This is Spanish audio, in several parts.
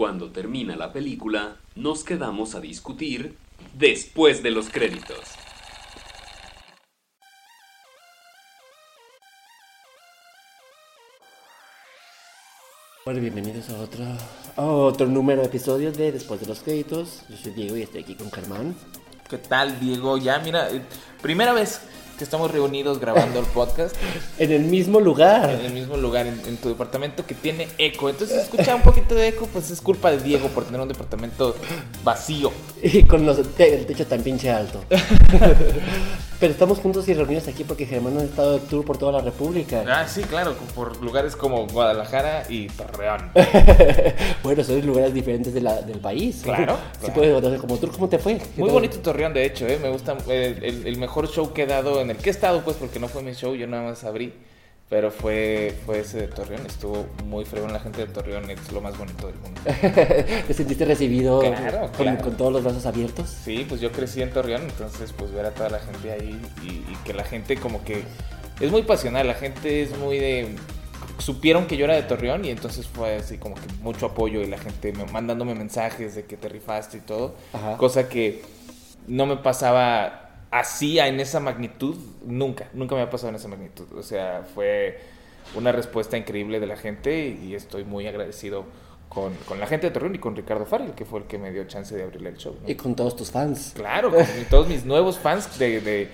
Cuando termina la película, nos quedamos a discutir después de los créditos. Bueno, bienvenidos a otro, a otro número de episodios de Después de los Créditos. Yo soy Diego y estoy aquí con Germán. ¿Qué tal, Diego? Ya, mira, eh, primera vez que estamos reunidos grabando el podcast En el mismo lugar. en el mismo lugar, en, en tu departamento que tiene eco. Entonces, si escucha un poquito de eco, pues es culpa de Diego por tener un departamento vacío. Y con los el techo tan pinche alto. Pero estamos juntos y reunidos aquí porque Germán ha estado de tour por toda la República. Ah, sí, claro, por lugares como Guadalajara y Torreón. Bueno, son lugares diferentes de la- del país. Claro, Sí claro. puedes como tour. ¿Cómo te fue? ¿Qué Muy tal? bonito Torreón, de hecho, ¿eh? me gusta eh, el, el mejor show que he dado, en el que he estado, pues, porque no fue mi show, yo nada más abrí, pero fue, fue ese de Torreón, estuvo muy fregón, la gente de Torreón es lo más bonito del mundo. ¿Te sentiste recibido Claro, con, claro. con todos los brazos abiertos? Sí, pues yo crecí en Torreón, entonces pues ver a toda la gente ahí y, y que la gente como que es muy pasional, la gente es muy de... Supieron que yo era de Torreón y entonces fue así como que mucho apoyo y la gente me, mandándome mensajes de que te rifaste y todo, Ajá. cosa que no me pasaba así en esa magnitud, nunca, nunca me ha pasado en esa magnitud, o sea, fue una respuesta increíble de la gente y estoy muy agradecido con, con la gente de Torreón y con Ricardo Farrell, que fue el que me dio chance de abrirle el show. ¿no? Y con todos tus fans. Claro, con todos mis nuevos fans de, de-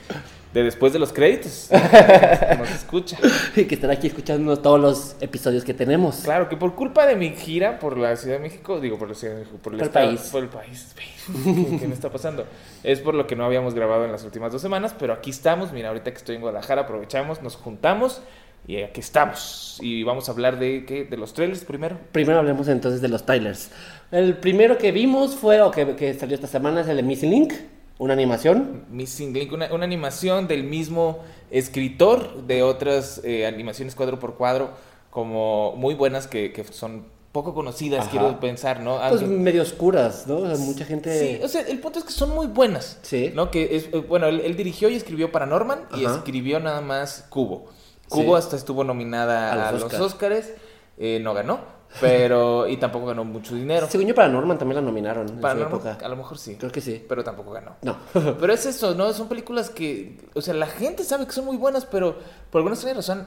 de después de los créditos. Nos escucha. Y que están aquí escuchando todos los episodios que tenemos. Claro, que por culpa de mi gira por la Ciudad de México, digo por la Ciudad de México, por el, Por el estado- país. por el país. ¿Qué, qué me está pasando? Es por lo que no habíamos grabado en las últimas dos semanas, pero aquí estamos. Mira, ahorita que estoy en Guadalajara, aprovechamos, nos juntamos y aquí estamos. Y vamos a hablar de, ¿qué? de los trailers primero. Primero hablemos entonces de los trailers. El primero que vimos fue, o que, que salió esta semana, es el de Missing Link, una animación. Missing Link, una, una animación del mismo escritor de otras eh, animaciones cuadro por cuadro, como muy buenas que, que son poco conocidas, Ajá. quiero pensar, ¿no? Pues medio oscuras, ¿no? O sea, mucha gente... Sí, o sea, el punto es que son muy buenas. Sí. ¿No? Que es, eh, bueno, él, él dirigió y escribió Paranorman y Ajá. escribió nada más Cubo. Cubo Sí. hasta estuvo nominada A a los los, Oscar. Oscars, eh, no ganó, pero y tampoco ganó mucho dinero. Según yo, para Norman también la nominaron en su época. a lo mejor sí, Creo que sí. pero tampoco ganó. No. Pero es eso, ¿no? Son películas que, o sea, la gente sabe que son muy buenas, pero por alguna extraña razón,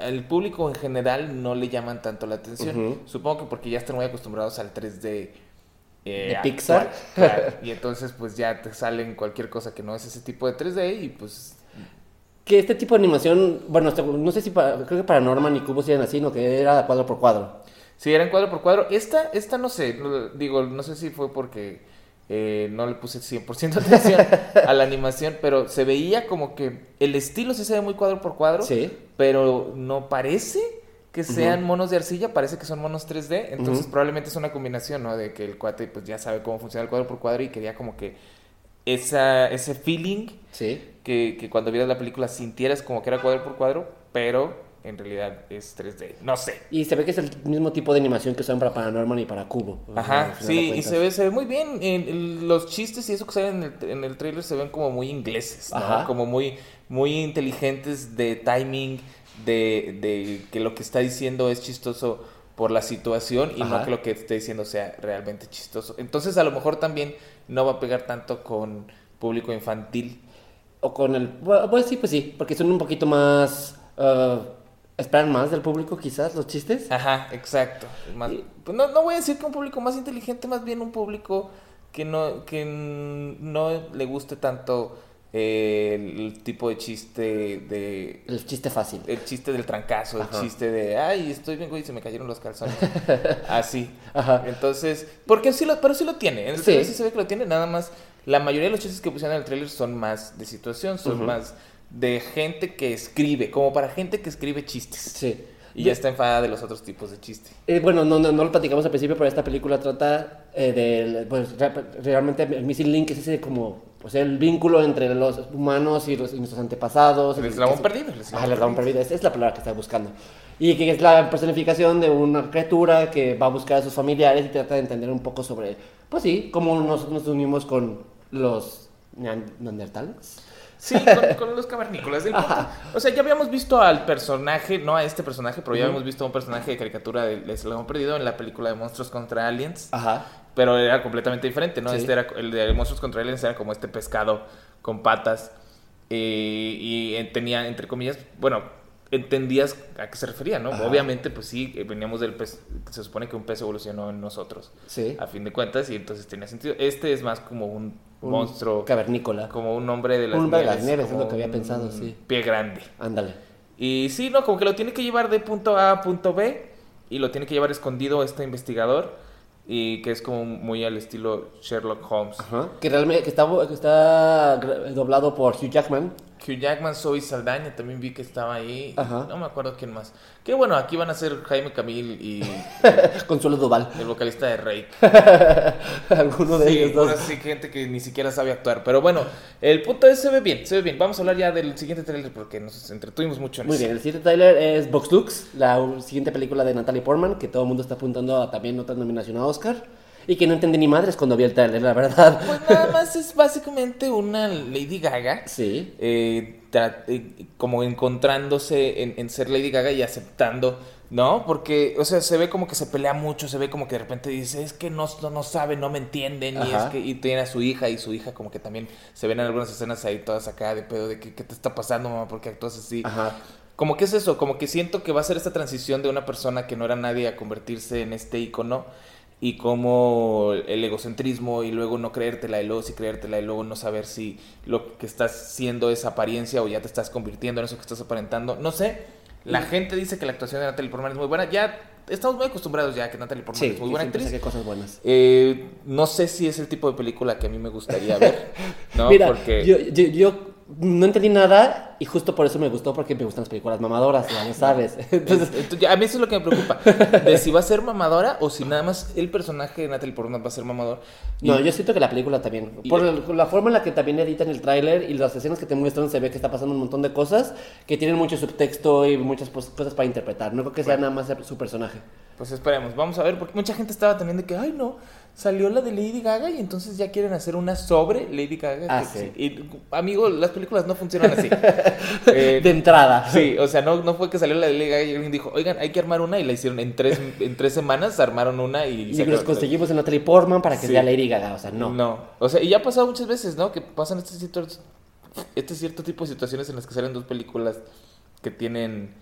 el público en general no le llaman tanto la atención. Supongo que porque ya están muy acostumbrados al 3D. eh, De actual, Pixar. claro. Y entonces, pues ya te salen cualquier cosa que no es ese tipo de 3D y pues. Que este tipo de animación, bueno, no sé si para, creo que para Norman y Cubo sí eran así, ¿no? Que era cuadro por cuadro. Sí, eran cuadro por cuadro. Esta, esta no sé, digo, no sé si fue porque eh, no le puse 100% atención a la animación, pero se veía como que el estilo sí se ve muy cuadro por cuadro. Sí. pero no parece que sean monos de arcilla, parece que son monos 3D, entonces probablemente es una combinación, ¿no? De que el cuate pues ya sabe cómo funciona el cuadro por cuadro y quería como que esa, ese feeling Sí. que, que cuando vieras la película sintieras como que era cuadro por cuadro, pero en realidad es 3D, no sé. Y se ve que es el mismo tipo de animación que usan para Paranorman y para Cubo. Ajá, sí, y se ve, se ve muy bien. en- en los chistes y eso que salen en el, en el trailer se ven como muy ingleses, ¿no? Ajá. Como muy, muy inteligentes de timing, de, de que lo que está diciendo es chistoso por la situación y Ajá. no que lo que esté diciendo sea realmente chistoso. Entonces a lo mejor también no va a pegar tanto con público infantil. O con el... Bueno, pues sí, pues sí, porque son un poquito más... ah, esperan más del público quizás los chistes. Ajá, exacto. Más- Y- pues no, no voy a decir que un público más inteligente, más bien un público que no, que no le guste tanto eh, el tipo de chiste de... El chiste fácil. El chiste del trancazo, Ajá. el chiste de, ay, estoy bien, güey, y se me cayeron los calzones. Así. Ajá. Entonces, porque sí lo, pero sí lo tiene. En el Sí. sí se ve que lo tiene, nada más. La mayoría de los chistes que pusieron en el trailer son más de situación, son más de gente que escribe, como para gente que escribe chistes. Sí. Y ya está enfadada de los otros tipos de chiste. Eh, bueno, no, no, no lo platicamos al principio, pero esta película trata eh, del... Pues re- realmente el Missing Link es ese como... Pues el vínculo entre los humanos y, los, y nuestros antepasados. El eslabón perdido. el eslabón Ah, el eslabón perdido. Es, es la palabra que estaba buscando. Y que es la personificación de una criatura que va a buscar a sus familiares y trata de entender un poco sobre, pues sí, cómo nosotros nos unimos con los nean- neandertales. Sí, con, con los cavernícolas. O sea, ya habíamos visto al personaje, no a este personaje, pero ya habíamos visto a un personaje de caricatura de, de Salón Perdido en la película de Monstruos contra Aliens. Ajá. Pero era completamente diferente, ¿no? Sí. Este era, el de Monstruos contra Aliens era como este pescado con patas. eh, y tenía, entre comillas, bueno, entendías a qué se refería, ¿no? Ajá. Obviamente, pues sí, eh, veníamos del pez. Se supone que un pez evolucionó en nosotros, Sí. a fin de cuentas, y entonces tenía sentido. Este es más como un, Un monstruo, Cavernícola. como un hombre de las Un hombre de nieves. las nieves, es lo que había pensado, sí. Pie grande. Ándale. Y sí, no, como que lo tiene que llevar de punto A a punto B y lo tiene que llevar escondido este investigador y que es como muy al estilo Sherlock Holmes. Ajá. Que realmente que está, que está gra- doblado por Hugh Jackman. Hugh Jackman, Zoe Saldaña, también vi que estaba ahí. Ajá. No me acuerdo quién más. Que bueno, aquí van a ser Jaime Camil y Consuelo Duval. el vocalista de Rake. Alguno de Sí, ellos dos. sí, gente que ni siquiera sabe actuar. Pero bueno, el punto es, se ve bien, se ve bien. Vamos a hablar ya del siguiente trailer porque nos entretuvimos mucho en Muy eso. bien, el siguiente trailer es Vox Lux, la siguiente película de Natalie Portman, que todo el mundo está apuntando a también otra nominación a Oscar. Y que no entendí ni madres cuando vi el trailer, la verdad. Pues nada más es básicamente una Lady Gaga. Sí. eh, eh, como encontrándose en, en ser Lady Gaga y aceptando, ¿no? Porque, o sea, se ve como que se pelea mucho, se ve como que de repente dice, es que no, no, no saben, no me entienden, y, es que, y tiene a su hija, y su hija como que también se ven en algunas escenas ahí todas acá de pedo de que, ¿qué te está pasando, mamá? ¿Por qué actúas así? Ajá. Como que es eso, como que siento que va a ser esta transición de una persona que no era nadie a convertirse en este icono y como el egocentrismo y luego no creértela y luego sí creértela y luego no saber si lo que estás siendo es apariencia o ya te estás convirtiendo en eso que estás aparentando. No sé, la gente dice que la actuación de Natalie Portman es muy buena. Ya estamos muy acostumbrados ya a que Natalie Portman Sí, es muy buena actriz. saqué cosas buenas. Eh, no sé si es el tipo de película que a mí me gustaría ver, ¿no? Mira, Porque... yo, yo, yo no entendí nada y justo por eso me gustó, porque me gustan las películas mamadoras, ya sabes. Entonces, a mí eso es lo que me preocupa. De si va a ser mamadora o si nada más el personaje de Natalie Portman va a ser mamador. Y- no, yo siento que la película también. Por el- la forma en la que también editan el tráiler y las escenas que te muestran, se ve que está pasando un montón de cosas que tienen mucho subtexto y muchas cosas para interpretar. No creo que sea nada más su personaje. Pues esperemos, vamos a ver, porque mucha gente estaba también de que, ay no, salió la de Lady Gaga y entonces ya quieren hacer una sobre Lady Gaga. Ah, sí. Y, amigo, las películas no funcionan así. Eh, De entrada. Sí, o sea, no, no fue que salió la de Lady Gaga y alguien dijo, oigan, hay que armar una y la hicieron en tres, en tres semanas, armaron una y... Y los conseguimos en Natalie Portman para que Sí. sea Lady Gaga. O sea, no. No. O sea, y ya ha pasado muchas veces, ¿no? Que pasan este, situ- este cierto tipo de situaciones en las que salen dos películas que tienen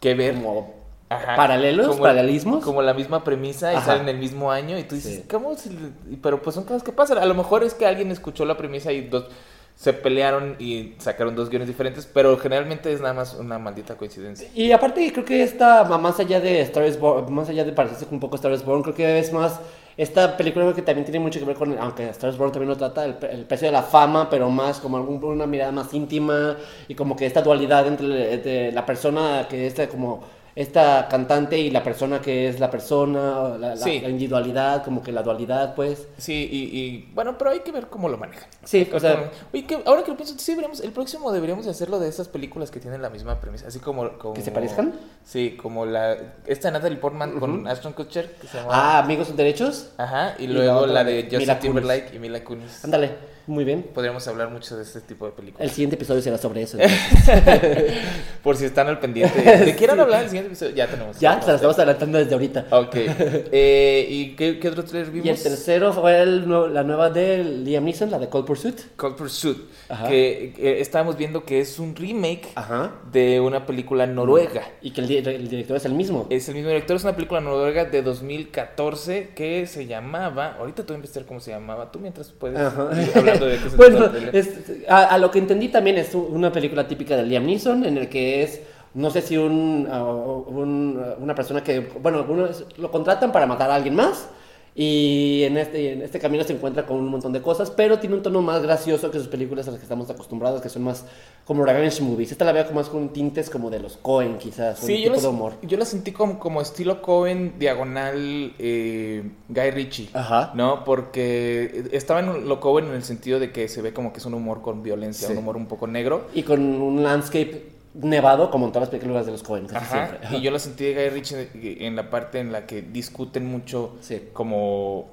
que ver. Como Ajá. paralelos, Como- paralelismos. Como la misma premisa y Ajá. salen el mismo año y tú dices, Sí. ¿cómo? se le- y- Pero pues son cosas que pasan. A lo mejor es que alguien escuchó la premisa y dos se pelearon y sacaron dos guiones diferentes, pero generalmente es nada más una maldita coincidencia. Y aparte creo que esta, más allá de Star Born, más allá de parecerse un poco Star is Born, creo que es más, esta película creo que también tiene mucho que ver con, aunque Star is Born también lo trata, el, el precio de la fama, pero más como algún- una mirada más íntima y como que esta dualidad entre entre la persona que es como esta cantante y la persona que es la persona, la, la- Sí. la individualidad, como que la dualidad, pues. Sí, y, y, bueno, pero hay que ver cómo lo manejan. Sí, o sea- Oye, que ahora que lo pienso, sí deberíamos, el próximo deberíamos de hacerlo de esas películas que tienen la misma premisa, así como... como ¿Que se parezcan? Sí, como la... Esta Natalie Portman con Ashton Kutcher, que se llama... Ah, amigos sin derechos. Ajá, y y luego la de Justin Mila Kunis. Timberlake y Mila Kunis. Ándale, muy bien. Podríamos hablar mucho de este tipo de El películas. siguiente episodio será sobre eso. Por si están al pendiente. ¿De quieran hablar el siguiente episodio? Ya tenemos. ya, se las estamos adelantando desde ahorita. Ok. Eh, ¿Y qué, qué otro trailer vimos? Y el tercero fue el la nueva de Liam Neeson, la de Cold Pursuit. Cold Pursuit. Ajá. Que, que estábamos viendo que es un remake Ajá. de una película noruega. Y que el, di- el director es el mismo. Es el mismo director, es una película noruega de 2014 que se llamaba. Ahorita tú voy a investigar cómo se llamaba. Tú mientras puedes Ajá. ir hablando de qué se Bueno, es- a, a lo que entendí también es una película típica de Liam Neeson en el que es, no sé si un, ah, un- una persona que, bueno, uno es- lo contratan para matar a alguien más y en este, en este camino se encuentra con un montón de cosas, pero tiene un tono más gracioso que sus películas a las que estamos acostumbrados, que son más como revenge movies. Esta la veo como más con tintes como de los Cohen quizás, un Sí, tipo yo de la, humor. yo la sentí como, como estilo Cohen, diagonal eh, Guy Ritchie. Ajá. ¿No? Porque estaba en lo Cohen en el sentido de que se ve como que es un humor con violencia, Sí. un humor un poco negro. Y con un landscape nevado como en todas las películas de los Cohen, casi Ajá. siempre. Y yo la sentí de Guy Ritchie en la parte en la que discuten mucho Sí. como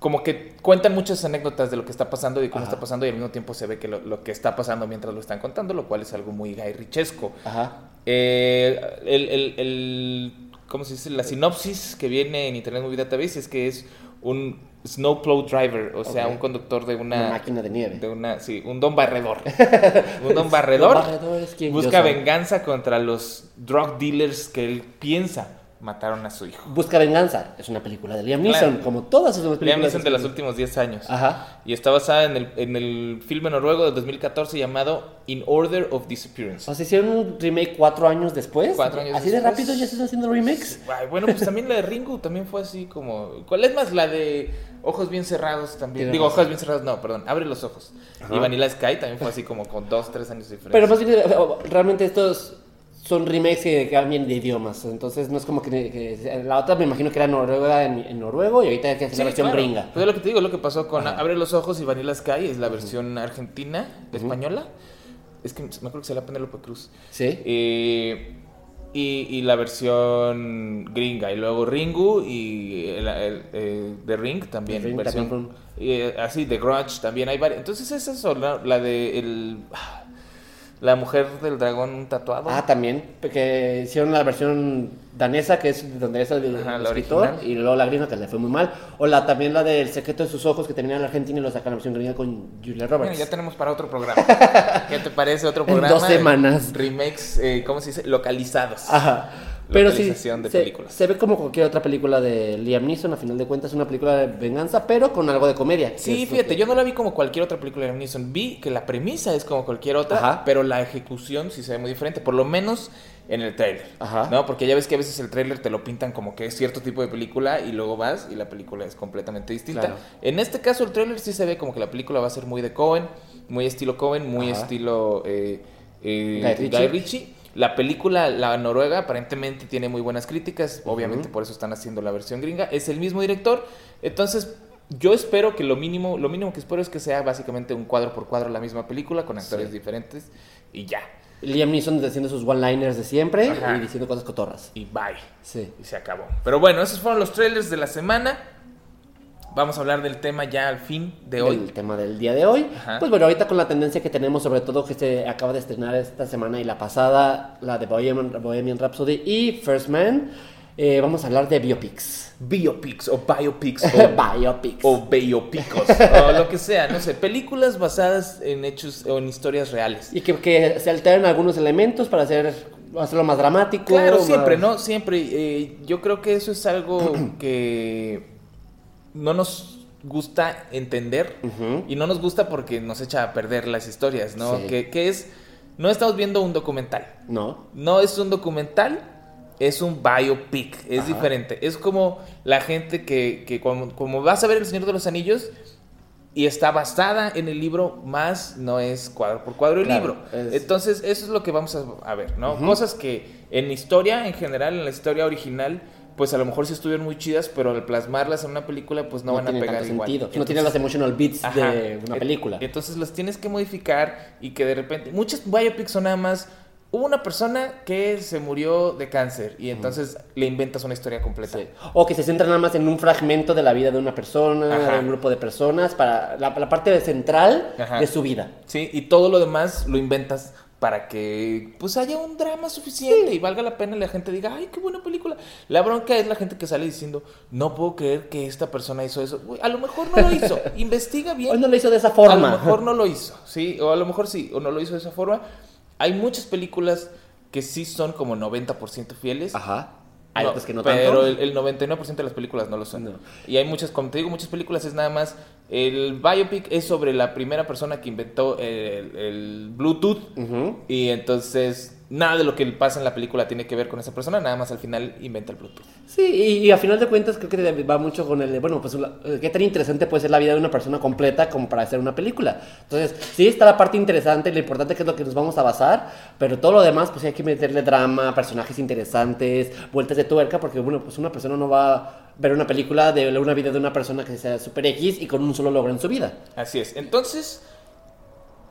como que cuentan muchas anécdotas de lo que está pasando y cómo Ajá. está pasando y al mismo tiempo se ve que lo, lo que está pasando mientras lo están contando, lo cual es algo muy Guy Ritchesco. Ajá. Eh, el, el- el- ¿cómo se dice? La sinopsis que viene en Internet Movie Database es que es un snowplow driver, o sea, un conductor de una... Una máquina de nieve. de una, sí, un don barredor. un don barredor. Don barredor es quien busca venganza contra los drug dealers que él piensa mataron a su hijo. Busca venganza. Es una película de Liam Claro. Neeson, como todas esas películas. Liam Neeson de los últimos 10 años. Ajá. Y está basada en el, en el filme noruego del 2014 llamado In Order of Disappearance. O sea, hicieron un remake cuatro años después. Cuatro años Así de rápido ya se están haciendo remakes. Ay, bueno, pues también la de Ringo también fue así como... ¿Cuál es más? La de Ojos Bien Cerrados también. Digo. Ojos Bien Cerrados, no, perdón. Abre los ojos. Ajá. Y Vanilla Sky también fue así como con dos, tres años de diferencia. Pero más bien, eh, realmente estos son remakes que cambian de idiomas. Entonces no es como que, que- la otra me imagino que era Noruega en, en noruego y ahorita hay que hacer la Sí, versión claro. gringa. Pues es lo que te digo, lo que pasó con Ajá. Abre los ojos y Vanilla Sky es la versión argentina, española. Es que me acuerdo que se la Penélope Cruz. Sí. Eh, y, y la versión gringa. Y luego Ringu y el, el, eh, The Ring también. The Ring versión, también eh, así, The Grudge también hay varias. Entonces es eso, la, la de el, la mujer del dragón tatuado. Ah, también, que hicieron la versión danesa, que es donde es el, Ajá, el la escritor, original. y luego la gringa, que le fue muy mal. O la también la del secreto de sus ojos, que termina en la Argentina y lo sacan la versión gringa con Julia Bueno, Roberts. ya tenemos para otro programa. ¿Qué te parece otro En programa? dos semanas. Remakes, eh, ¿cómo se dice? Localizados. Ajá. Pero sí, de se, películas. se ve como cualquier otra película de Liam Neeson, a final de cuentas, una película de venganza, pero con algo de comedia. Sí, es fíjate, que- yo no la vi como cualquier otra película de Liam Neeson. Vi que la premisa es como cualquier otra, Ajá. pero la ejecución sí se ve muy diferente, por lo menos en el tráiler. Ajá. ¿No? Porque ya ves que a veces el tráiler te lo pintan como que es cierto tipo de película y luego vas y la película es completamente distinta. Claro. En este caso el tráiler sí se ve como que la película va a ser muy de Cohen, muy estilo Cohen, muy Ajá. estilo eh, eh, Guy Ritchie. Guy Ritchie. La película, la noruega, aparentemente tiene muy buenas críticas. Obviamente por eso están haciendo la versión gringa. Es el mismo director. Entonces, yo espero que lo mínimo, lo mínimo que espero es que sea básicamente un cuadro por cuadro la misma película con actores Sí. diferentes y ya. Liam Neeson haciendo sus one-liners de siempre Ajá. y diciendo cosas cotorras. Y bye. Sí. Y se acabó. Pero bueno, esos fueron los trailers de la semana. Vamos a hablar del tema ya al fin de hoy. El tema del día de hoy. Ajá. Pues bueno, ahorita con la tendencia que tenemos, sobre todo que se acaba de estrenar esta semana y la pasada, la de Bohemian, Bohemian Rhapsody y First Man, eh, vamos a hablar de biopics. Biopics o biopics o, biopics. o biopicos o lo que sea, no sé, películas basadas en hechos o en historias reales. Y que, que se alteran algunos elementos para hacer, hacerlo más dramático. Claro, más- siempre, ¿no? Siempre. eh, yo creo que eso es algo que no nos gusta entender y no nos gusta porque nos echa a perder las historias, ¿no? Sí. Que, que es, no estamos viendo un documental, No. no es un documental, es un biopic, es Ajá. diferente. Es como la gente que, que como, como vas a ver El Señor de los Anillos y está basada en el libro, más no es cuadro por cuadro el Claro, libro. es- Entonces, eso es lo que vamos a, ver, ¿no? Cosas que en historia, en general, en la historia original, pues a lo mejor sí estuvieron muy chidas, pero al plasmarlas en una película, pues no, van a pegar tanto igual. sentido. no Entonces- tiene los emotional beats Ajá. de una película. Entonces las tienes que modificar y que de repente. Muchas biopics son nada más. Hubo una persona que se murió de cáncer y entonces le inventas una historia completa. Sí. O que se centra nada más en un fragmento de la vida de una persona, Ajá. de un grupo de personas, para la, la parte central Ajá. de su vida. Sí, y todo lo demás lo inventas para que pues haya un drama suficiente y valga la pena y la gente diga, ay, qué buena película. La bronca es la gente que sale diciendo, no puedo creer que esta persona hizo eso. A lo mejor no lo hizo. Investiga bien. Hoy no lo hizo de esa A forma. lo mejor no lo hizo, sí, o a lo mejor sí, o no lo hizo de esa forma. Hay muchas películas que sí son como 90% fieles. Ajá. Hay No, otras que no pero tanto. el, el 99% de las películas no lo son. No. Y hay muchas, como te digo, muchas películas es nada más. El biopic es sobre la primera persona que inventó el, el Bluetooth. Y entonces nada de lo que pasa en la película tiene que ver con esa persona, nada más al final inventa el Bluetooth. Sí, y, y a final de cuentas creo que va mucho con el, de, bueno, pues eh, qué tan interesante puede ser la vida de una persona completa como para hacer una película. Entonces, sí está la parte interesante, lo importante que es lo que nos vamos a basar, pero todo lo demás, pues hay que meterle drama, personajes interesantes, vueltas de tuerca, porque bueno, pues una persona no va a ver una película de una vida de una persona que sea super X y con un solo logro en su vida. Así es. Entonces,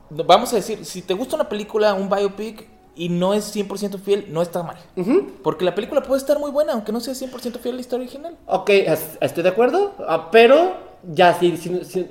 vamos a decir, si te gusta una película, un biopic, y no es 100% fiel, no está mal. Ujú. Porque la película puede estar muy buena, aunque no sea 100% fiel a la historia original. Ok, es- estoy de acuerdo, ah, pero ya, si, si, si-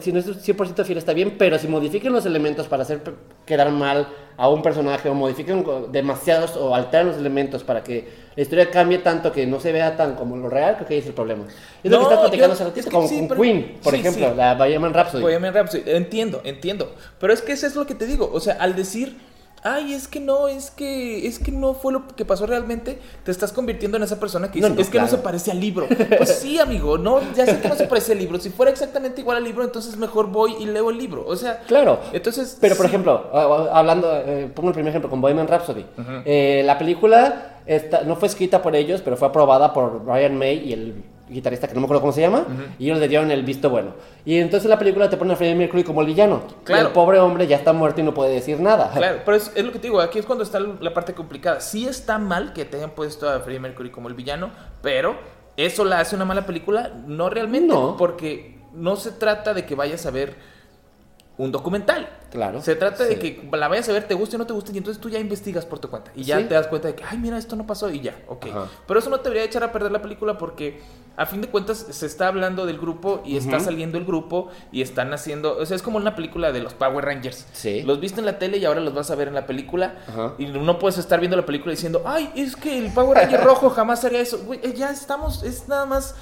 si no es 100% fiel está bien, pero si modifican los elementos para hacer quedar mal a un personaje o modifican co- demasiados o alteran los elementos para que la historia cambie tanto que no se vea tan como lo real, creo que ahí es el problema. Es lo No, que estás platicando hace ratito es que con, sí, con Queen, por sí, ejemplo, sí. la Bohemian Rhapsody. Bohemian Rhapsody, entiendo, entiendo. Pero es que eso es lo que te digo. O sea, al decir, ay, es que no, es que, es que no fue lo que pasó realmente, te estás convirtiendo en esa persona que dice, no, es que no se parece al libro. Pues sí, amigo, no, ya sé que no se parece al libro. Si fuera exactamente igual al libro, entonces mejor voy y leo el libro. O sea, Claro. entonces. Pero por sí. ejemplo, hablando, eh, pongo el primer ejemplo con Bohemian Rhapsody. Eh, la película esta- no fue escrita por ellos, pero fue aprobada por Brian May y el guitarrista que no me acuerdo cómo se llama, y ellos le dieron el visto bueno. Y entonces la película te pone a Freddie Mercury como el villano. Y Claro. el pobre hombre ya está muerto y no puede decir nada. Claro, pero es, es lo que te digo, aquí es cuando está la parte complicada. Sí está mal que te hayan puesto a Freddie Mercury como el villano, pero ¿eso la hace una mala película? No realmente, No. porque no se trata de que vayas a ver un documental. Claro. Se trata de que la vayas a ver, te guste o no te guste, y entonces tú ya investigas por tu cuenta. Y ya Sí. te das cuenta de que, ay, mira, esto no pasó y ya, ok. Ajá. Pero eso no te debería echar a perder la película porque a fin de cuentas se está hablando del grupo y está saliendo el grupo y están haciendo, o sea, es como una película de los Power Rangers. Sí. Los viste en la tele y ahora los vas a ver en la película y no puedes estar viendo la película diciendo, ay, es que el Power Ranger rojo jamás haría eso. Eh, ya estamos, es nada más,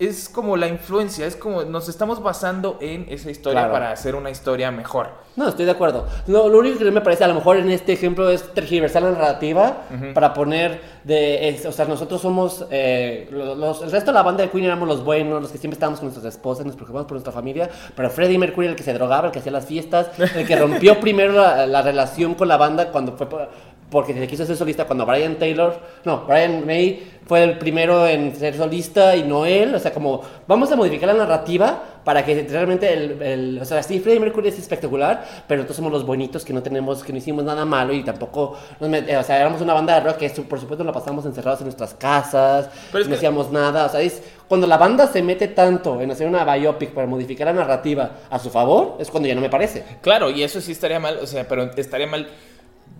es como la influencia, es como nos estamos basando en esa historia Claro. para hacer una historia mejor. No, estoy de acuerdo. Lo, lo único que me parece, a lo mejor en este ejemplo, es tergiversar la narrativa para poner de. es- o sea, nosotros somos. eh, los, los- el resto de la banda de Queen éramos los buenos, los que siempre estábamos con nuestras esposas, nos preocupamos por nuestra familia. Pero Freddie Mercury, el que se drogaba, el que hacía las fiestas, el que rompió primero la, la relación con la banda cuando fue. por- porque se quiso ser solista cuando Brian Taylor, no, Brian May fue el primero en ser solista y no él, o sea, como vamos a modificar la narrativa para que realmente el, el- o sea, sí, Freddie Mercury es espectacular, pero nosotros somos los bonitos que no tenemos, que no hicimos nada malo y tampoco, nos met- eh, o sea, éramos una banda de rock que por supuesto la pasamos encerrados en nuestras casas, Pero no que- hacíamos nada, o sea, es cuando la banda se mete tanto en hacer una biopic para modificar la narrativa a su favor, es cuando ya no me parece. Claro, y eso sí estaría mal, o sea, pero estaría mal,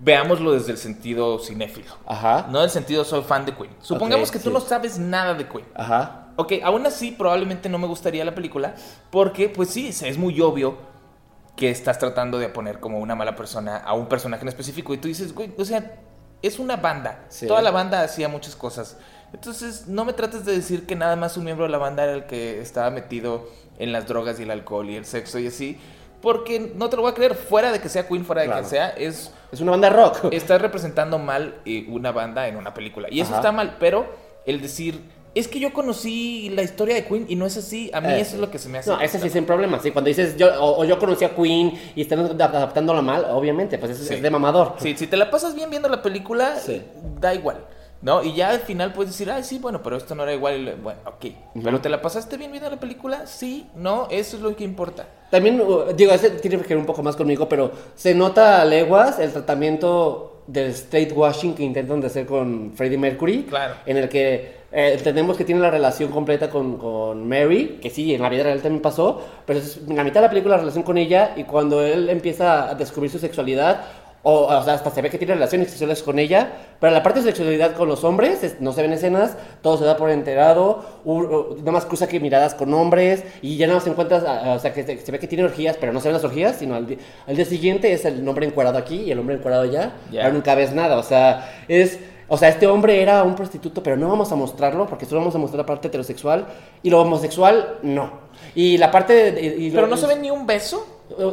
veámoslo desde el sentido cinéfilo. Ajá, No del sentido soy fan de Queen. Supongamos que tú sí. no sabes nada de Queen. ajá. Ok, aún así probablemente no me gustaría la película porque pues sí, es muy obvio que estás tratando de poner como una mala persona a un personaje en específico y tú dices, güey, o sea, es una banda. Sí. Toda la banda hacía muchas cosas. Entonces, no me trates de decir que nada más un miembro de la banda era el que estaba metido en las drogas y el alcohol y el sexo y así, porque no te lo voy a creer, fuera de que sea Queen, fuera de Claro. que sea, es Es una banda rock. estás representando mal eh, una banda en una película. Y eso Ajá. está mal, pero el decir, es que yo conocí la historia de Queen y no es así, a mí Eh, eso es lo que se me hace. No, ese sí es un problema. Sí, cuando dices yo o, o yo conocí a Queen y están adap- adaptándolo mal, obviamente, pues es, Sí. es de mamador. Sí, si te la pasas bien viendo la película, Sí. da igual. ¿No? Y ya al final puedes decir, ay, sí, bueno, pero esto no era igual. Bueno, ok. Pero te la pasaste bien viendo la película, sí, no, eso es lo que importa. También, uh, digo, ese tiene que ver un poco más conmigo, pero se nota a leguas el tratamiento del straight washing que intentan de hacer con Freddie Mercury. Claro. En el que eh, entendemos que tiene la relación completa con, con Mary, que sí, en la vida real también pasó, pero es la mitad de la película la relación con ella y cuando él empieza a descubrir su sexualidad, o, o sea, hasta se ve que tiene relaciones sexuales con ella, pero la parte de sexualidad con los hombres es- no se ven escenas, todo se da por enterado, u- u- nada más cruza que miradas con hombres y ya nada más encuentras, a- a- o sea, que se, se ve que tiene orgías, pero no se ven las orgías, sino al, al día siguiente es el hombre encuadrado aquí y el hombre encuadrado allá, Ya. pero nunca ves nada, o sea, es... O sea, este hombre era un prostituto, pero no vamos a mostrarlo porque solo vamos a mostrar la parte heterosexual y lo homosexual no. Y la parte de, de- y Pero lo- no se ve ni un beso.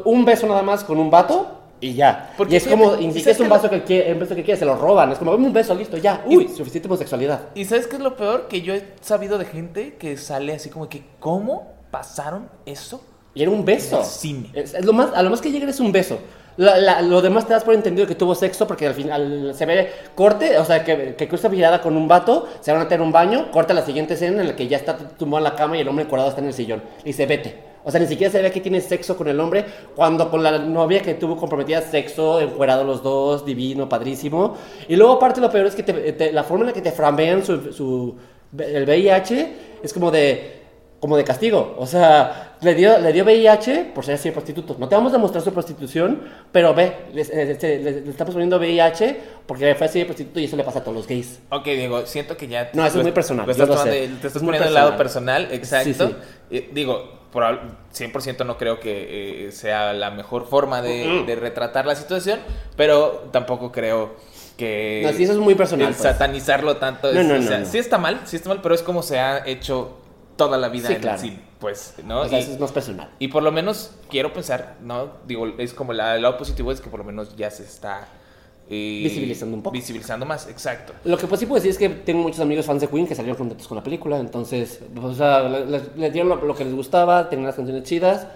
un beso nada más con un vato y ya. Porque y es fíjate, como, ¿y y es un vaso que, quiere, un beso que quiere, se lo roban. Es como, un beso, listo, ya. Uy, suficiente homosexualidad. ¿Y sabes qué es lo peor? Que yo he sabido de gente que sale así como que, ¿cómo pasaron eso? Y era un beso. Cine. Es, es lo más, a lo más que llega es un beso. La- la- lo demás te das por entendido que tuvo sexo porque al final se ve corte, o sea, que, que cruza mirada con un vato, se van a tener un baño, corta la siguiente escena en la que ya está tumbado en la cama y el hombre encuadrado está en el sillón. Y se vete. O sea, ni siquiera se ve que tiene sexo con el hombre, cuando con la novia que tuvo comprometida sexo, encuerado los dos, divino, padrísimo. Y luego aparte lo peor es que te- te- la forma en la que te framean su, su- el VIH es como de como de castigo. O sea, le dio, le dio VIH por ser así de prostituto. No te vamos a mostrar su prostitución, pero ve, le, le- le- le- estamos poniendo VIH porque fue así de prostituto y eso le pasa a todos los gays. Ok, Diego, siento que ya... No, eso es muy personal, Lo yo estás lo tomando- sé. Te estás Es poniendo al lado personal, exacto. Sí, sí. Eh, digo, probab- 100% no creo que eh, sea la mejor forma de, de retratar la situación, pero tampoco creo que No, sí, eso es muy personal, pues. satanizarlo tanto. No, es- no, o no, sea, no. Sí está mal, sí está mal, pero es como se ha hecho toda la vida Sí, en claro. el cine, pues, ¿no? O sea, Y- eso es más personal. y por lo menos quiero pensar, ¿no? Digo, es como la- el lado positivo es que por lo menos ya se está eh, Visibilizando un poco. Visibilizando más, exacto. Lo que pues sí puedo decir es que tengo muchos amigos fans de Queen que salieron contentos con la película, entonces, o sea, le- le- les dieron lo, lo que les gustaba, tenían las canciones chidas.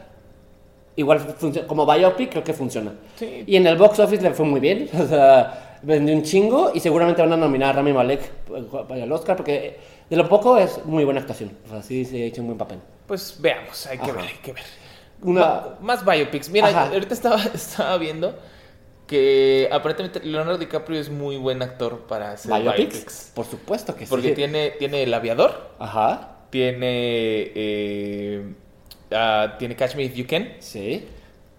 Igual como biopic creo que funciona. Sí. Y en el box office le fue muy bien, o sea, vendió un chingo y seguramente van a nominar a Rami Malek para el Oscar porque de lo poco es muy buena actuación. O sea, sí se ha hecho un buen papel. Pues veamos, hay que Ajá. ver, hay que ver. Una, Más biopics. Mira, Ajá. ahorita estaba, estaba viendo que aparentemente Leonardo DiCaprio es muy buen actor para hacer biopics, biopics. por supuesto que Porque sí. tiene, tiene El Aviador, Ajá, tiene, eh, ah, tiene Catch Me If You Can, sí,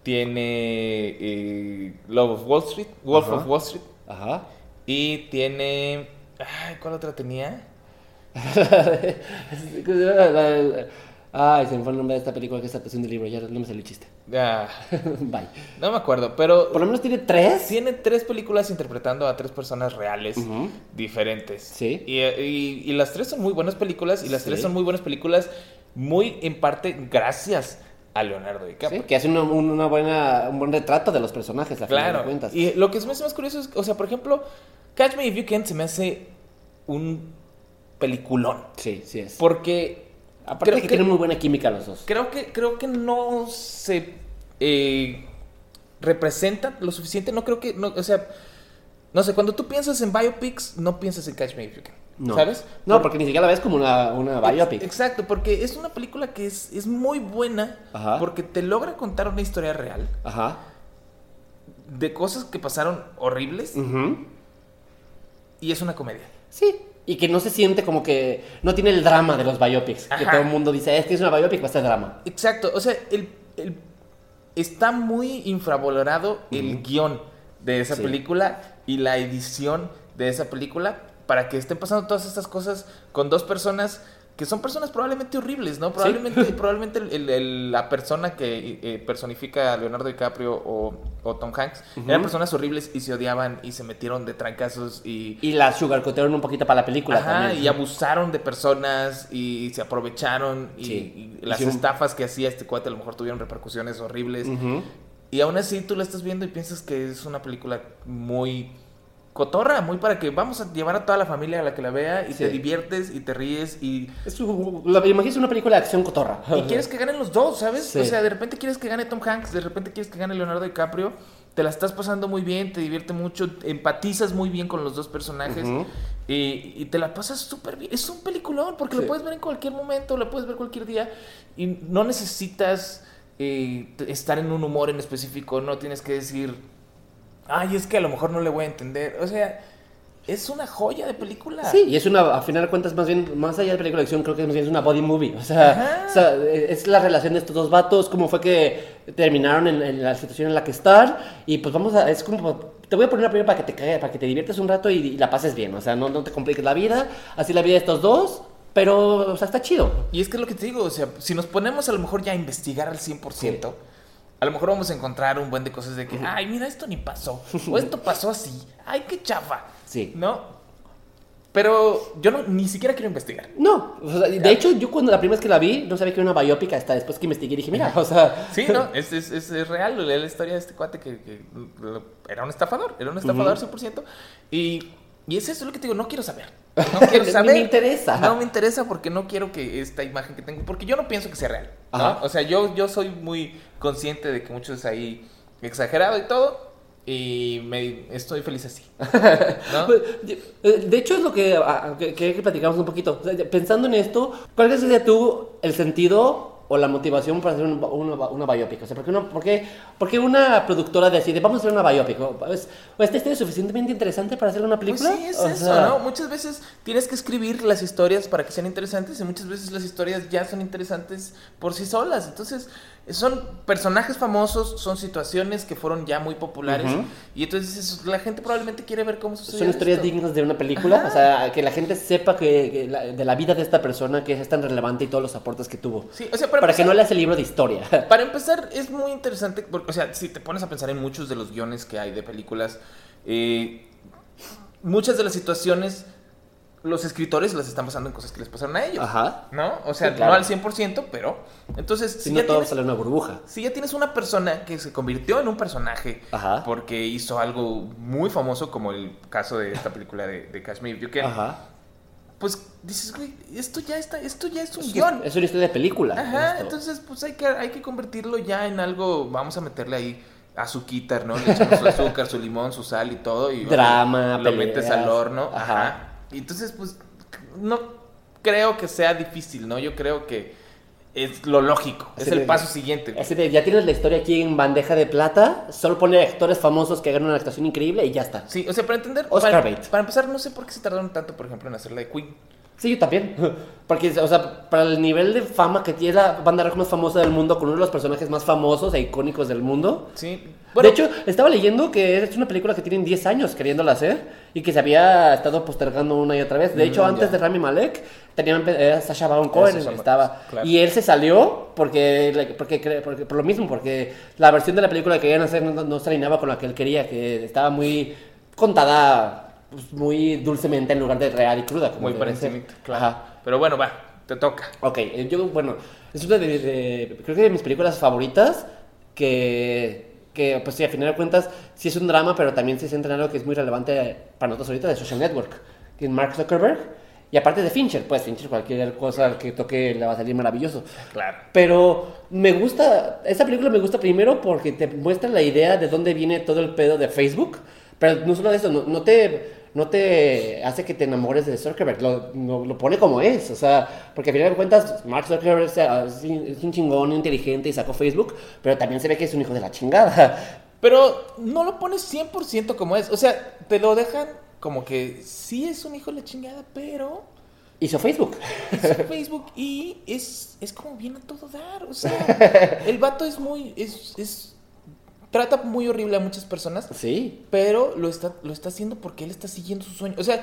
tiene eh, Love of Wall Street, Wolf Ajá. of Wall Street, ajá. y tiene... Ay, ¿cuál otra tenía? Ay, se me fue el nombre de esta película que es adaptación del libro, ya no me salió el chiste. Ah, Bye. no me acuerdo, pero Por lo menos tiene tres. tiene tres películas interpretando a tres personas reales diferentes. Sí. Y, y- y las tres son muy buenas películas y las Sí. tres son muy buenas películas muy en parte gracias a Leonardo Sí, DiCaprio. que hace una, una buena, un buen retrato de los personajes, a final de cuentas. Y lo que se me hace más curioso es, o sea, por ejemplo, Catch Me If You Can se me hace un peliculón. Sí, sí es. Porque Aparte creo que, que- tienen muy buena química los dos. creo que, creo que no se eh, representa lo suficiente. No creo que, no, o sea, no sé, cuando tú piensas en biopics, no piensas en Catch Me If You Can. No. ¿Sabes? No, Por- porque ni siquiera la ves como una, una biopic. Exacto, porque es una película que es, es muy buena Ajá. porque te logra contar una historia real Ajá. de cosas que pasaron horribles y es una comedia. Sí. Y que no se siente como que no tiene el drama de los biopics. Que todo el mundo dice, es que es una biopic, va a ser drama. Exacto, o sea, el, el- está muy infravalorado el guion de esa Sí. película y la edición de esa película para que estén pasando todas estas cosas con dos personas que son personas probablemente horribles, ¿no? Probablemente, probablemente el- la persona que eh, personifica a Leonardo DiCaprio o, o Tom Hanks eran personas horribles y se odiaban y se metieron de trancazos y, Y la sugarcotearon un poquito para la película Ajá, también. y abusaron de personas y se aprovecharon y, Sí. y las estafas que hacía este cuate a lo mejor tuvieron repercusiones horribles. Y aún así tú la estás viendo y piensas que es una película muy cotorra, muy para que vamos a llevar a toda la familia a la que la vea y Sí. te diviertes y te ríes y, Es un- una película de acción cotorra. y quieres que ganen los dos, ¿sabes? Sí. O sea, de repente quieres que gane Tom Hanks, de repente quieres que gane Leonardo DiCaprio, te la estás pasando muy bien, te divierte mucho, empatizas muy bien con los dos personajes y, y te la pasas súper bien. Es un peliculón porque Sí. lo puedes ver en cualquier momento, lo puedes ver cualquier día y no necesitas eh, estar en un humor en específico, no tienes que decir, ay, es que a lo mejor no le voy a entender. O sea, es una joya de película. Sí, y es una, a final de cuentas, más bien, más allá de película de acción, creo que más bien es una body movie. O sea, o sea, es la relación de estos dos vatos, cómo fue que terminaron en, en la situación en la que están. Y pues vamos a, es como, te voy a poner una película para que te cague, para que te diviertas un rato y, y la pases bien. O sea, no, no te compliques la vida, así la vida de estos dos, pero, o sea, está chido. Y es que es lo que te digo, o sea, si nos ponemos a lo mejor ya a investigar al 100%, a lo mejor vamos a encontrar un buen de cosas de que, ay, mira, esto ni pasó, o esto pasó así, ay, qué chafa, Sí. ¿no? Pero yo no, ni siquiera quiero investigar. No, o sea, de hecho, yo cuando la primera vez que la vi, no sabía que era una biopic hasta después que investigué y dije, mira, o sea. Sí, ¿no? Es, es, es, real la la historia de este cuate que, que era un estafador, era un estafador 100%. Y, y es eso lo que te digo, no quiero saber. No quiero saber. me interesa. No me interesa porque no quiero que esta imagen que tengo, porque yo no pienso que sea real. ¿no? O sea, yo, yo soy muy consciente de que mucho es ahí exagerado y todo. Y me, estoy feliz así. ¿no? Pues, eh, De hecho, es lo que, ah, que, que platicamos un poquito. Pensando en esto, ¿cuál sería tú el sentido o la motivación para hacer un- una, una biopic? O sea, ¿por qué, una, por, qué, por qué una productora decide, vamos a hacer una biopic? ¿O ¿Es, o esta historia es suficientemente interesante para hacer una Pues película? sí, es O eso, sea, ¿no? Muchas veces tienes que escribir las historias para que sean interesantes y muchas veces las historias ya son interesantes por sí solas. Entonces, son personajes famosos, son situaciones que fueron ya muy populares. Y entonces la gente probablemente quiere ver cómo sucedió. Son historias esto. dignas de una película, Ajá. o sea, que la gente sepa que, que la- de la vida de esta persona que es tan relevante y todos los aportes que tuvo. Sí, o sea, para, Para que no leas el libro de historia. Para empezar, es muy interesante, porque, o sea, si te pones a pensar en muchos de los guiones que hay de películas, eh, muchas de las situaciones, los escritores las están basando en cosas que les pasaron a ellos. Ajá. ¿No? O sea, Sí, claro. no al 100%, pero... Entonces, Si si, no ya todo tienes, sale en una burbuja. si ya tienes una persona que se convirtió en un personaje Ajá. porque hizo algo muy famoso, como el caso de esta película de, de You Can, Ajá. pues dices, güey, esto ya, está, esto ya es un Es, guion. es una historia de película. Ajá, esto. entonces pues hay que, hay que convertirlo ya en algo, vamos a meterle ahí azuquitar, ¿no? Le echamos su azúcar, su limón, su sal y todo y Drama, lo peleas. metes al horno, ajá. Ajá. Y entonces pues no creo que sea difícil, ¿no? Yo creo que es lo lógico, es el de- paso siguiente. Así de, ya tienes la historia aquí en bandeja de plata, solo pone actores famosos que hagan una actuación increíble y ya está. Sí, o sea, para entender, Oscar para, para empezar, no sé por qué se tardaron tanto, por ejemplo, en hacer la de Queen. Sí, yo también. Porque, o sea, para el nivel de fama que tiene la banda rock más famosa del mundo, con uno de los personajes más famosos e icónicos del mundo. Sí, de hecho, estaba leyendo que es una película que tienen 10 años queriéndola hacer y que se había estado postergando una y otra vez. De hecho, Mm, antes ya. de Rami Malek, tenían era Sacha Baron Cohen, Baron- estaba. claro. Y él se salió porque, porque, porque- por lo mismo, porque la versión de la película que querían hacer no, no se alineaba con la que él quería, que estaba muy contada, pues, muy dulcemente en lugar de real y cruda. Como muy encima, claro. Ajá. Pero bueno, va, te toca. Ok, eh, yo, bueno, es una de, de- creo que de mis películas favoritas que, que, pues sí, a final de cuentas, sí es un drama, pero también se centra en algo que es muy relevante para nosotros ahorita, de Social Network, que es Mark Zuckerberg, y aparte de Fincher, pues Fincher cualquier cosa que toque le va a salir maravilloso. Claro. Pero me gusta, esta película me gusta primero porque te muestra la idea de dónde viene todo el pedo de Facebook, pero no solo eso, no, no te no te hace que te enamores de Zuckerberg, lo, lo- lo pone como es, o sea, porque al final de cuentas Mark Zuckerberg es, es un- chingón inteligente y sacó Facebook, pero también se ve que es un hijo de la chingada. Pero no lo pones 100% como es. O sea, te lo dejan como que sí es un hijo de la chingada, pero Hizo Facebook. es Facebook y es, es como viene a todo dar. O sea, el vato es muy. Es, es- trata muy horrible a muchas personas, Sí. pero lo está, lo está haciendo porque él está siguiendo su sueño. O sea,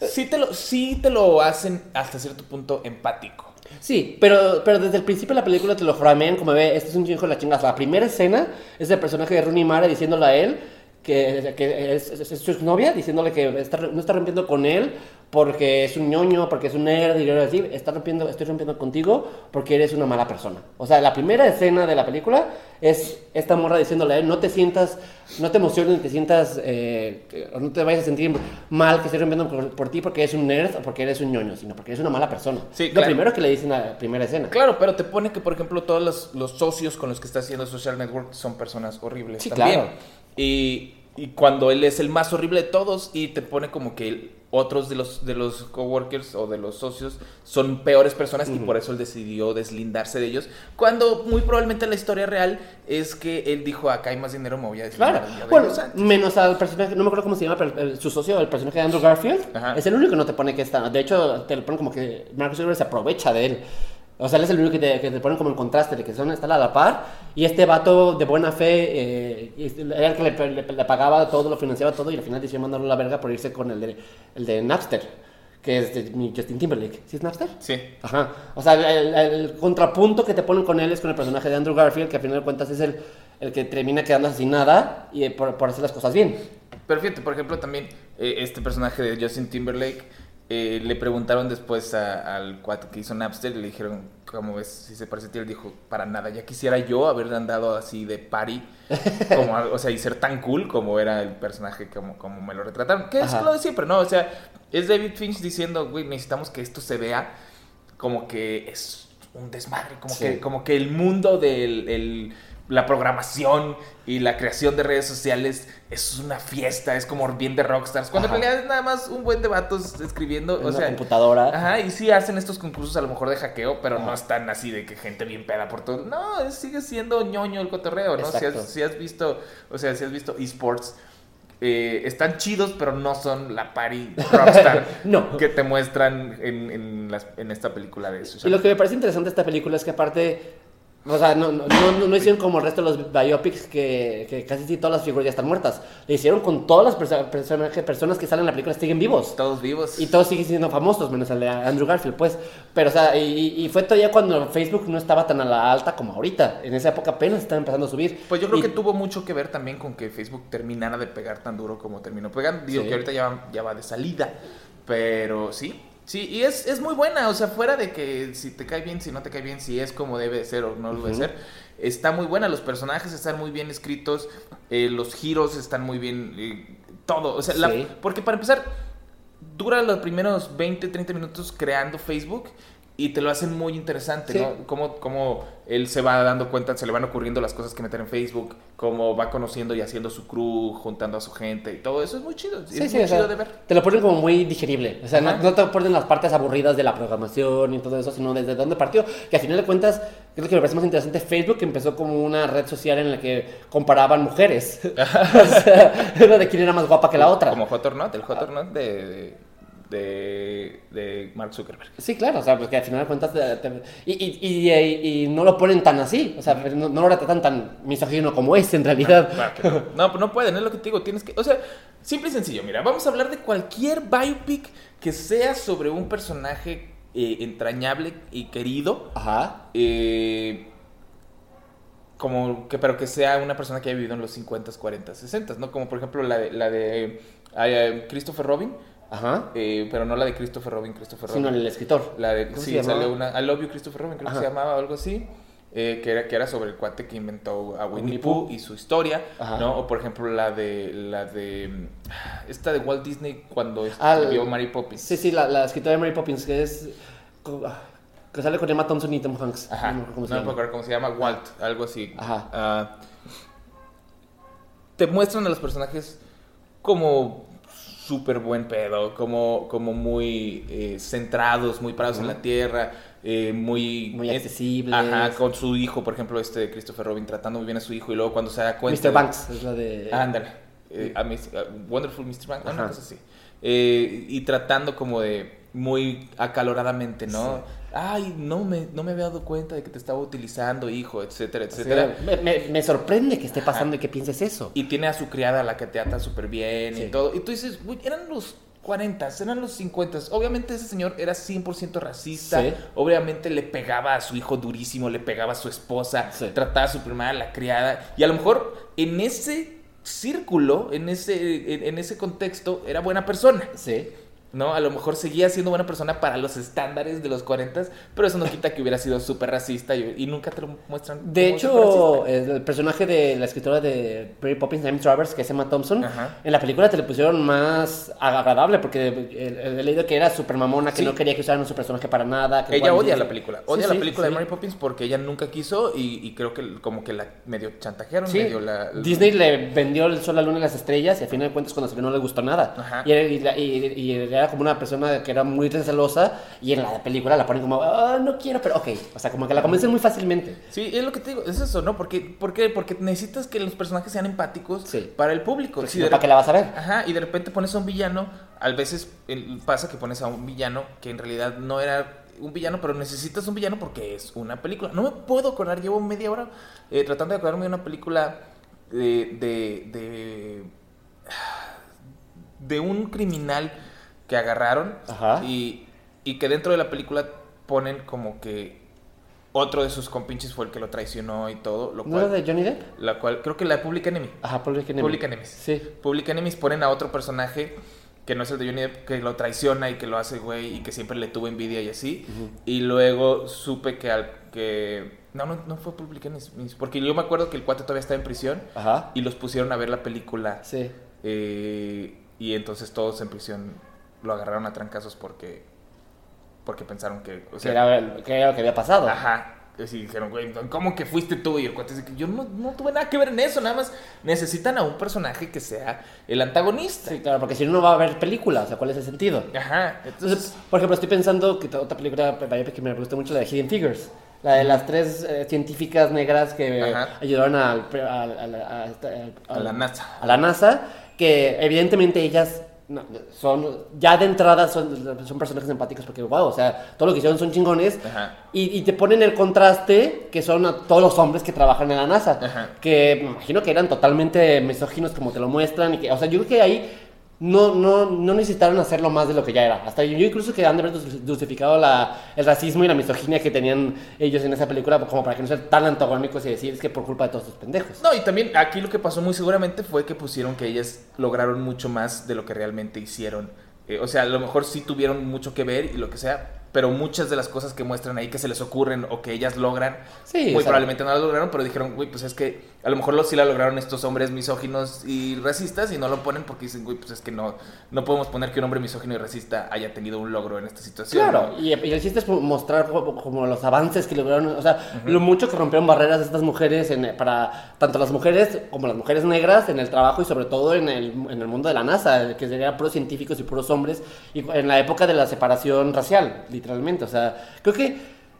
sí te lo, sí te lo hacen hasta cierto punto empático. Sí, pero, pero desde el principio de la película te lo framean como ve, este es un hijo de la chingada. La primera escena es el personaje de Rooney Mara diciéndole a él que, que es, es- es su novia, diciéndole que está- no está rompiendo con él porque es un ñoño, porque es un nerd, y a decir, está rompiendo, estoy rompiendo contigo porque eres una mala persona. O sea, la primera escena de la película es esta morra diciéndole a él, no te sientas, no te emociones, te sientas, eh, no te vayas a sentir mal que estoy rompiendo por, por ti porque eres un nerd o porque eres un ñoño, sino porque eres una mala persona. Sí, Lo claro. primero que le dicen en la primera escena. Claro, pero te pone que, por ejemplo, todos los, los socios con los que está haciendo Social Network son personas horribles Sí, también. claro. Y, y cuando él es el más horrible de todos y te pone como que otros de los, de los coworkers o de los socios son peores personas y por eso él decidió deslindarse de ellos. Cuando muy probablemente la historia real es que él dijo, acá hay más dinero, me voy a deslindar Claro, de bueno, ellos antes". menos al personaje, no me acuerdo cómo se llama, pero su socio, el personaje de Andrew Garfield, Ajá. es el único que no te pone que está. De hecho, te lo ponen como que Mark Zuckerberg se aprovecha de él. O sea, él es el único que te, que te ponen como en contraste, de que son están a la par. Y este vato de buena fe, eh, era el que le, le- le pagaba todo, lo financiaba todo, y al final decidió mandarlo a la verga por irse con el de, el de Napster, que es de Justin Timberlake. ¿Sí es Napster? Sí. Ajá. O sea, el, el contrapunto que te ponen con él es con el personaje de Andrew Garfield, que al final de cuentas es el, el que termina quedando sin nada y eh, por, por hacer las cosas bien. Pero fíjate, por ejemplo, también eh, este personaje de Justin Timberlake eh, le preguntaron después a- al cuate que hizo Napster y le dijeron, ¿cómo ves si se parece a ti? Él dijo, para nada, ya quisiera yo haber andado así de party, como, o sea, y ser tan cool como era el personaje, como, como me lo retrataron. Que es lo de siempre, ¿no? O sea, es David Finch diciendo, güey, necesitamos que esto se vea como que es un desmadre, como, Sí. que, como que el mundo de la programación y la creación de redes sociales es una fiesta, es como bien de rockstars, cuando Ajá. en realidad es nada más un buen de vatos escribiendo, En o sea, computadora. Ajá, y sí hacen estos concursos a lo mejor de hackeo, pero no están así de que gente bien peda por todo. No, es- sigue siendo ñoño el cotorreo, ¿no? Si has, si has visto, o sea, si has visto esports, eh, están chidos, pero no son la party rockstar No. que te muestran en, en, las- en esta película de Y Social lo que me parece interesante de esta película es que aparte O sea, no, no, no, no hicieron como el resto de los biopics que, que casi sí todas las figuras ya están muertas. Le hicieron con todas las personajes- personas que salen en la película siguen vivos. Todos vivos. Y todos siguen siendo famosos, menos el de Andrew Garfield, pues. Pero, o sea, y, y fue todavía cuando Facebook no estaba tan a la alta como ahorita. En esa época apenas estaba empezando a subir. Pues yo creo Y- que tuvo mucho que ver también con que Facebook terminara de pegar tan duro como terminó pegando. Digo Sí. que ahorita ya va, ya va de salida. Pero sí, sí, y es, es muy buena. O sea, fuera de que si te cae bien, si no te cae bien, si es como debe de ser o no lo debe ser, está muy buena. Los personajes están muy bien escritos, eh, los giros están muy bien, eh, todo. O sea, la- porque para empezar, dura los primeros 20, 30 minutos creando Facebook. Y te lo hacen muy interesante, Sí. ¿no? Cómo, cómo él se va dando cuenta, se le van ocurriendo las cosas que meter en Facebook, cómo va conociendo y haciendo su crew, juntando a su gente y todo eso es muy chido. Sí, es sí, muy o sea, chido de ver. te lo ponen como muy digerible. O sea, no, no te ponen las partes aburridas de la programación y todo eso, sino desde dónde partió. Que al final de cuentas, lo que me parece más interesante. Facebook empezó como una red social en la que comparaban mujeres. o sea, era de quién era más guapa que la otra. Como Hot or Not, el Hot or Not de, de, de Mark Zuckerberg. Sí, claro, o sea, porque al final de cuentas. te- te- y, y, y, y- no lo ponen tan así. O sea, no, no lo retratan tan misógino como es en realidad. Claro que no. No, pues no pueden, es lo que te digo, tienes que, o sea, simple y sencillo, mira, vamos a hablar de cualquier biopic que sea sobre un personaje eh, entrañable y querido, Ajá. eh, como que, pero que sea una persona que haya vivido en los 50, 40, 60, ¿no? Como por ejemplo la de, la de eh, Christopher Robin, Ajá. eh, pero no la de Christopher Robin, Christopher Robin. Sino el escritor. La de, ¿Cómo sí, se salió una, I Love You Christopher Robin, creo Ajá. que se llamaba o algo así. eh, que, era, que era sobre el cuate que inventó a Winnie, Winnie Pooh y su historia, Ajá. ¿no? O por ejemplo la de, la de, mm, esta de Walt Disney cuando Ah, escribió Mary Poppins. Sí, sí, la, la escritora de Mary Poppins, que es. que sale con Emma Thompson y Tom Hanks. Ajá, No me no acuerdo cómo se me llama. acuerdo cómo se llama, Walt, algo así. Ajá. Ah, te muestran a los personajes como súper buen pedo, como, como muy eh, centrados, muy parados en la tierra, eh, muy... Muy accesibles. Ajá, con su hijo, por ejemplo, este Christopher Robin, tratando muy bien a su hijo y luego cuando se da cuenta... Mr. Banks, es la de. Ándale. eh, Wonderful Mr. Banks, una cosa así. Y tratando como de muy acaloradamente, ¿no? Ay, no me, no me había dado cuenta de que te estaba utilizando, hijo, etcétera, etcétera. me, me- me sorprende que esté pasando y que pienses eso. Y tiene a su criada a la que te ata súper bien y todo. Y tú dices, "Güey, eran los 40, eran los 50. Obviamente ese señor era 100% racista. Sí. Obviamente le pegaba a su hijo durísimo, le pegaba a su esposa, Sí. trataba a su prima, a la criada. Y a lo mejor en ese círculo, en ese, en, en ese contexto, era buena persona. Sí. ¿No? A lo mejor seguía siendo buena persona para los estándares de los 40, pero eso no quita que hubiera sido súper racista y, y nunca te lo muestran. De hecho, el personaje de la escritora de Mary Poppins, James Travers, que es Emma Thompson, Ajá. en la película te le pusieron más agradable porque he leído que era súper mamona, que Sí. no quería que usaran a su personaje para nada. que Ella odia la película, odia sí, la película de Mary Poppins porque ella nunca quiso y, y creo que como que la medio chantajearon, Sí, medio la... Disney le vendió el sol, la luna y las estrellas y al final de cuentas cuando salió no le gustó nada. Ajá. Y, y- y era como una persona que era muy celosa y en la película la ponen como, "Ah, no quiero, pero ok. O sea, como que la convencen muy fácilmente. Sí, es lo que te digo, es eso, ¿no? Porque, ¿Por qué? Porque necesitas que los personajes sean empáticos Sí. para el público. Si no, de ¿para qué la vas a ver? Ajá, y de repente pones a un villano, a veces pasa que pones a un villano que en realidad no era un villano, pero necesitas un villano porque es una película. No me puedo acordar, llevo media hora eh, tratando de acordarme de una película de, de, de, de un criminal que agarraron Ajá. y, y que dentro de la película ponen como que otro de sus compinches fue el que lo traicionó y todo, lo ¿No era de Johnny Depp? la cual creo que la Public Enemy. Ajá, Public Enemy. Public Enemies. Sí. Public Enemies ponen a otro personaje que no es el de Johnny Depp, que lo traiciona y que lo hace güey y que siempre le tuvo envidia y así. Y luego supe que al que... No, no, no fue Public Enemies, porque yo me acuerdo que el cuate todavía estaba en prisión Ajá. y los pusieron a ver la película Sí. eh, y entonces todos en prisión lo agarraron a trancazos porque porque pensaron que... O Que sea, era, que era lo que había pasado. Ajá. Así dijeron, güey, ¿cómo que fuiste tú? Y el cuate dice yo no, no tuve nada que ver en eso, nada más necesitan a un personaje que sea el antagonista. Sí, claro, porque si no, no va a haber película. O sea, ¿cuál es el sentido? Ajá. Entonces, por ejemplo, estoy pensando que otra película que me gustó mucho, la de Hidden Figures. La de las tres eh, científicas negras que Ajá. ayudaron al, al- al- a la NASA. a la NASA, que evidentemente ellas no, son, ya de entrada son, son personajes empáticos porque, wow, o sea, todo lo que hicieron son chingones. Y, y te ponen el contraste que son a todos los hombres que trabajan en la NASA. Ajá. Que me imagino que eran totalmente misóginos como te lo muestran. Y que, o sea, yo creo que ahí no, no, no necesitaron hacerlo más de lo que ya era. Hasta yo incluso que han de haber justificado el racismo y la misoginia que tenían ellos en esa película como para que no sean tan antagónicos y decir es que por culpa de todos estos pendejos. No, y también aquí lo que pasó muy seguramente fue que pusieron que ellas lograron mucho más de lo que realmente hicieron. Eh, o sea, a lo mejor sí tuvieron mucho que ver y lo que sea, pero muchas de las cosas que muestran ahí que se les ocurren o que ellas logran, Sí, muy o sea- probablemente no las lograron, pero dijeron, güey, pues es que a lo mejor lo, sí la lograron estos hombres misóginos y racistas y no lo ponen porque dicen, güey, pues es que no, no podemos poner que un hombre misógino y racista haya tenido un logro en esta situación. Claro, ¿no? y, y el chiste es mostrar como, como los avances que lograron, o sea, lo mucho que rompieron barreras estas mujeres en- para tanto las mujeres como las mujeres negras en el trabajo y sobre todo en el, en el mundo de la NASA, que serían puros científicos y puros hombres, y en la época de la separación racial, literalmente. O sea, creo que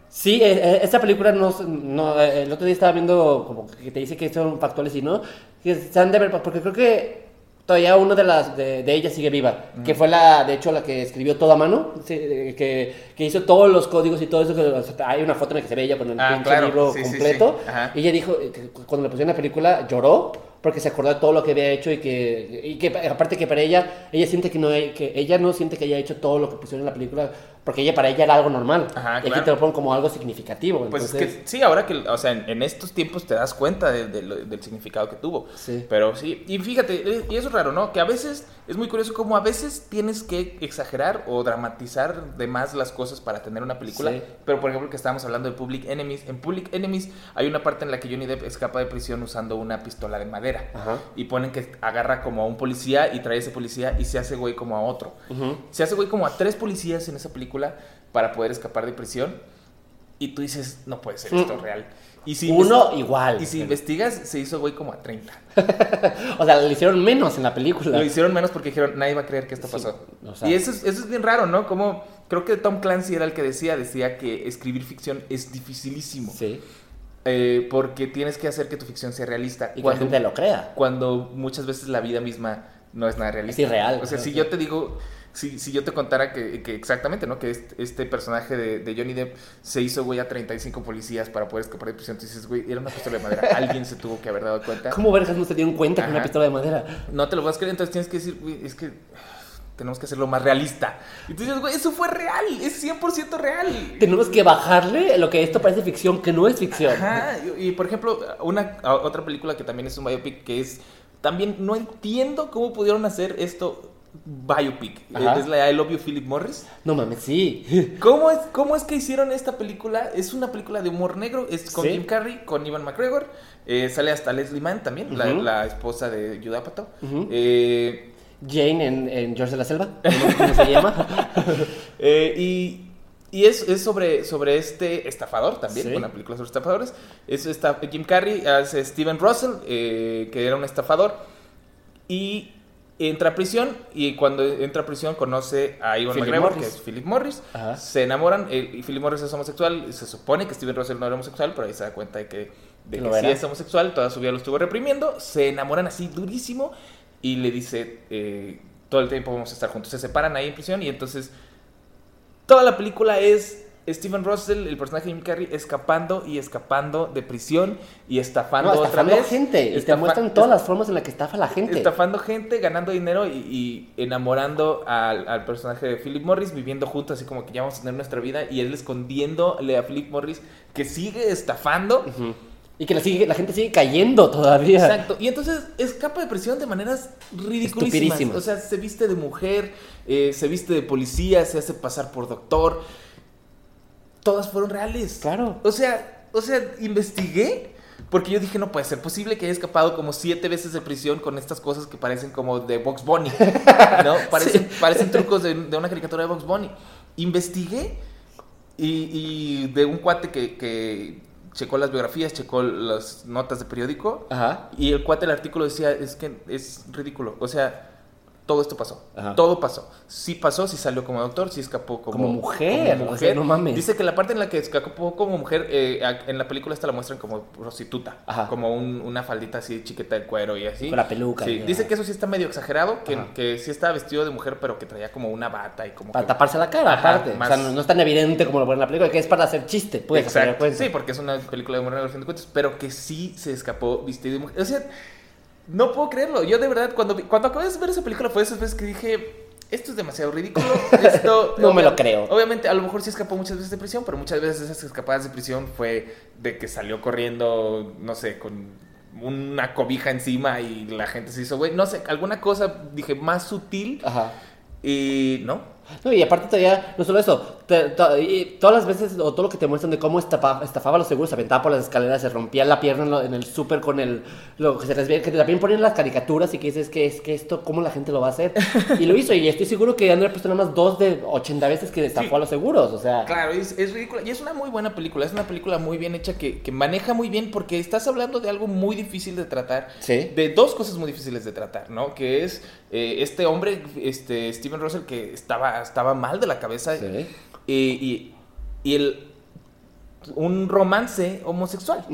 sí, eh, eh, esta película no, no, eh, el otro día estaba viendo como que te dice que son factuales y no, que se han de ver, porque creo que todavía una de las de, de ellas sigue viva, que fue la, de hecho, la que escribió todo a mano, sí, eh, que, que hizo todos los códigos y todo eso. que, o sea, hay una foto en la que se ve ella con el Ah, claro, libro sí, sí, completo. sí. Ajá. Y ella dijo eh, que cuando le pusieron la película lloró porque se acordó de todo lo que había hecho y que, y que aparte que para ella, ella siente que no, que ella no siente que haya hecho todo lo que pusieron en la película porque ella para ella era algo normal. Ajá, y aquí claro. te lo ponen como algo significativo. Pues entonces, es que sí, ahora que, o sea, en, en estos tiempos te das cuenta de- de lo- del significado que tuvo. Sí. Pero sí, y fíjate, y eso es raro, ¿no? Que a veces, es muy curioso como a veces tienes que exagerar o dramatizar de más las cosas para tener una película. Sí. Pero por ejemplo que estábamos hablando de Public Enemies, en Public Enemies hay una parte en la que Johnny Depp escapa de prisión usando una pistola de madera. Ajá. Y ponen que agarra como a un policía y trae a ese policía y se hace güey como a otro. Ujú. Se hace güey como a tres policías en esa película para poder escapar de prisión. Y tú dices, no puede ser esto Mm. real. Y si Uno igual. Y si investigas, se hizo güey como a 30. o sea, le hicieron menos en la película. Lo hicieron menos porque dijeron, nadie va a creer que esto Sí, pasó. o sea- y eso es, eso es bien raro, ¿no? Como, creo que Tom Clancy era el que decía, decía que escribir ficción es dificilísimo. Sí. Eh, porque tienes que hacer que tu ficción sea realista. Y que la Cuando- gente lo crea. cuando muchas veces la vida misma no es nada realista. Es irreal, O sea, si yo te digo, si, si yo te contara que, que exactamente, ¿no? Que este, este personaje de, de Johnny Depp se hizo, güey, a 35 policías para poder escapar de prisión, tú dices, güey, era una pistola de madera. Alguien se tuvo que haber dado cuenta. ¿Cómo vergas no se dieron cuenta con una Ajá. pistola de madera? No te lo vas a creer, entonces tienes que decir, güey, es que tenemos que hacerlo más realista. Y tú dices, güey, eso fue real, es 100% real. Tenemos que bajarle lo que esto parece ficción, que no es ficción. Ajá, y, y, por ejemplo, una otra película que también es un biopic que es también no entiendo cómo pudieron hacer esto biopic. Ajá. Es la I Love You Philip Morris. No mames, sí. ¿Cómo es, ¿Cómo es que hicieron esta película? Es una película de humor negro, es con Sí. Jim Carrey, con Ivan McGregor, eh, sale hasta Leslie Mann también, la, esposa de Judd Apatow. Ujú. Eh, Jane en, en George de la Selva, ¿cómo, cómo se llama? Eh, y y es, es sobre, sobre este estafador también, Sí. una película sobre estafadores. Es esta, Jim Carrey hace Steven Russell, eh, que era un estafador, y entra a prisión, y cuando entra a prisión conoce a Ivan McGregor, Morris. que es Philip Morris. Ajá. Se enamoran, eh, y Philip Morris es homosexual, se supone que Steven Russell no era homosexual, pero ahí se da cuenta de que, de que sí es homosexual, toda su vida lo estuvo reprimiendo, se enamoran así durísimo, y le dice, eh, todo el tiempo vamos a estar juntos. Se separan ahí en prisión, y entonces Toda la película es Steven Russell, el personaje de Jim Carrey, escapando y escapando de prisión y estafando, No, otra estafando vez. gente. Y te Estafa- muestran todas las formas en las que estafa la gente. Estafando gente, ganando dinero y, y enamorando al, al personaje de Philip Morris, viviendo juntos, así como que ya vamos a tener nuestra vida, y él escondiéndole a Philip Morris que sigue estafando. Y que la, sigue, la gente sigue cayendo todavía. Exacto. Y entonces escapa de prisión de maneras ridiculísimas. O sea, se viste de mujer, eh, se viste de policía, se hace pasar por doctor. Todas fueron reales. Claro. O sea, o sea, investigué. Porque yo dije, no puede ser posible que haya escapado como siete veces de prisión con estas cosas que parecen como de Box Bunny. ¿No? Parecen, parecen trucos de, de una caricatura de Box Bunny. Investigué y, y de un cuate que, que checó las biografías, checó las notas de periódico. Ajá. Y el cuate del artículo decía, es que es ridículo. O sea, todo esto pasó. Ajá. Todo pasó. Sí pasó, sí salió como doctor, sí escapó como, Como mujer, como o sea, no mames. Dice que la parte en la que escapó como mujer, eh, en la película esta la muestran como prostituta. Ajá. Como un- una faldita así chiquita de cuero y así. Con la peluca Sí, dice que eso sí está medio exagerado, que, sí estaba vestido de mujer, pero que traía como una bata y como Para que... taparse la cara, Ajá, aparte. más- O sea, no, no es tan evidente como lo ponen en la película, que es para hacer chiste, de Exacto. Sí, porque es una película de cuentas, pero que sí se escapó vestido de mujer. O sea, no puedo creerlo. Yo de verdad, cuando, cuando acabé de ver esa película fue esas veces que dije, esto es demasiado ridículo. Esto, No me lo creo. Obviamente, a lo mejor sí escapó muchas veces de prisión, pero muchas veces esas escapadas de prisión fue de que salió corriendo, no sé, con una cobija encima y la gente se hizo, güey, no sé, alguna cosa, dije, más sutil Ajá. y no. No, y aparte todavía, no solo eso, te- to- y todas las veces, o todo lo que te muestran de cómo estafa- estafaba los seguros, se aventaba por las escaleras, se rompía la pierna en, lo- en el súper con el, lo que se les ve, que también ponen las caricaturas y que dices que es que esto, ¿cómo la gente lo va a hacer? Y lo hizo, y estoy seguro que han puesto nada más dos de 80 veces que estafó Sí. a los seguros, o sea. Claro, es, es ridícula. Y es una muy buena película. Es una película muy bien hecha que, que maneja muy bien porque estás hablando de algo muy difícil de tratar. Sí. De dos cosas muy difíciles de tratar, ¿no? Que es eh, este hombre, este Steven Russell, que estaba, estaba mal de la cabeza. Sí. Y, y, y el, un romance homosexual.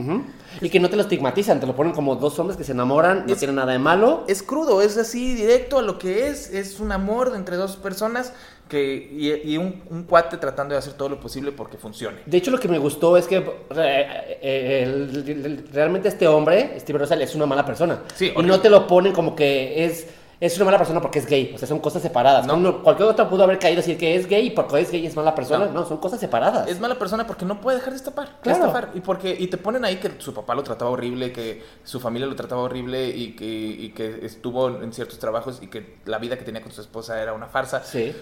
Y que no te lo estigmatizan, te lo ponen como dos hombres que se enamoran, no Es- tienen nada de malo. Es crudo, es así directo a lo que es. Es un amor entre dos personas que, y, y un, un cuate tratando de hacer todo lo posible porque funcione. De hecho, lo que me gustó es que eh, eh, el- el- realmente este hombre, Steve Russell, es una mala persona. Sí, y no te lo ponen como que es, es una mala persona porque es gay. O sea, son cosas separadas. No. Uno- cualquier otro pudo haber caído y decir que es gay y porque es gay es mala persona. No, No. son cosas separadas. Es mala persona porque no puede dejar de estafar. de Claro. estafar. Y, porque, y te ponen ahí que su papá lo trataba horrible, que su familia lo trataba horrible y que, y que estuvo en ciertos trabajos y que la vida que tenía con su esposa era una farsa. Sí.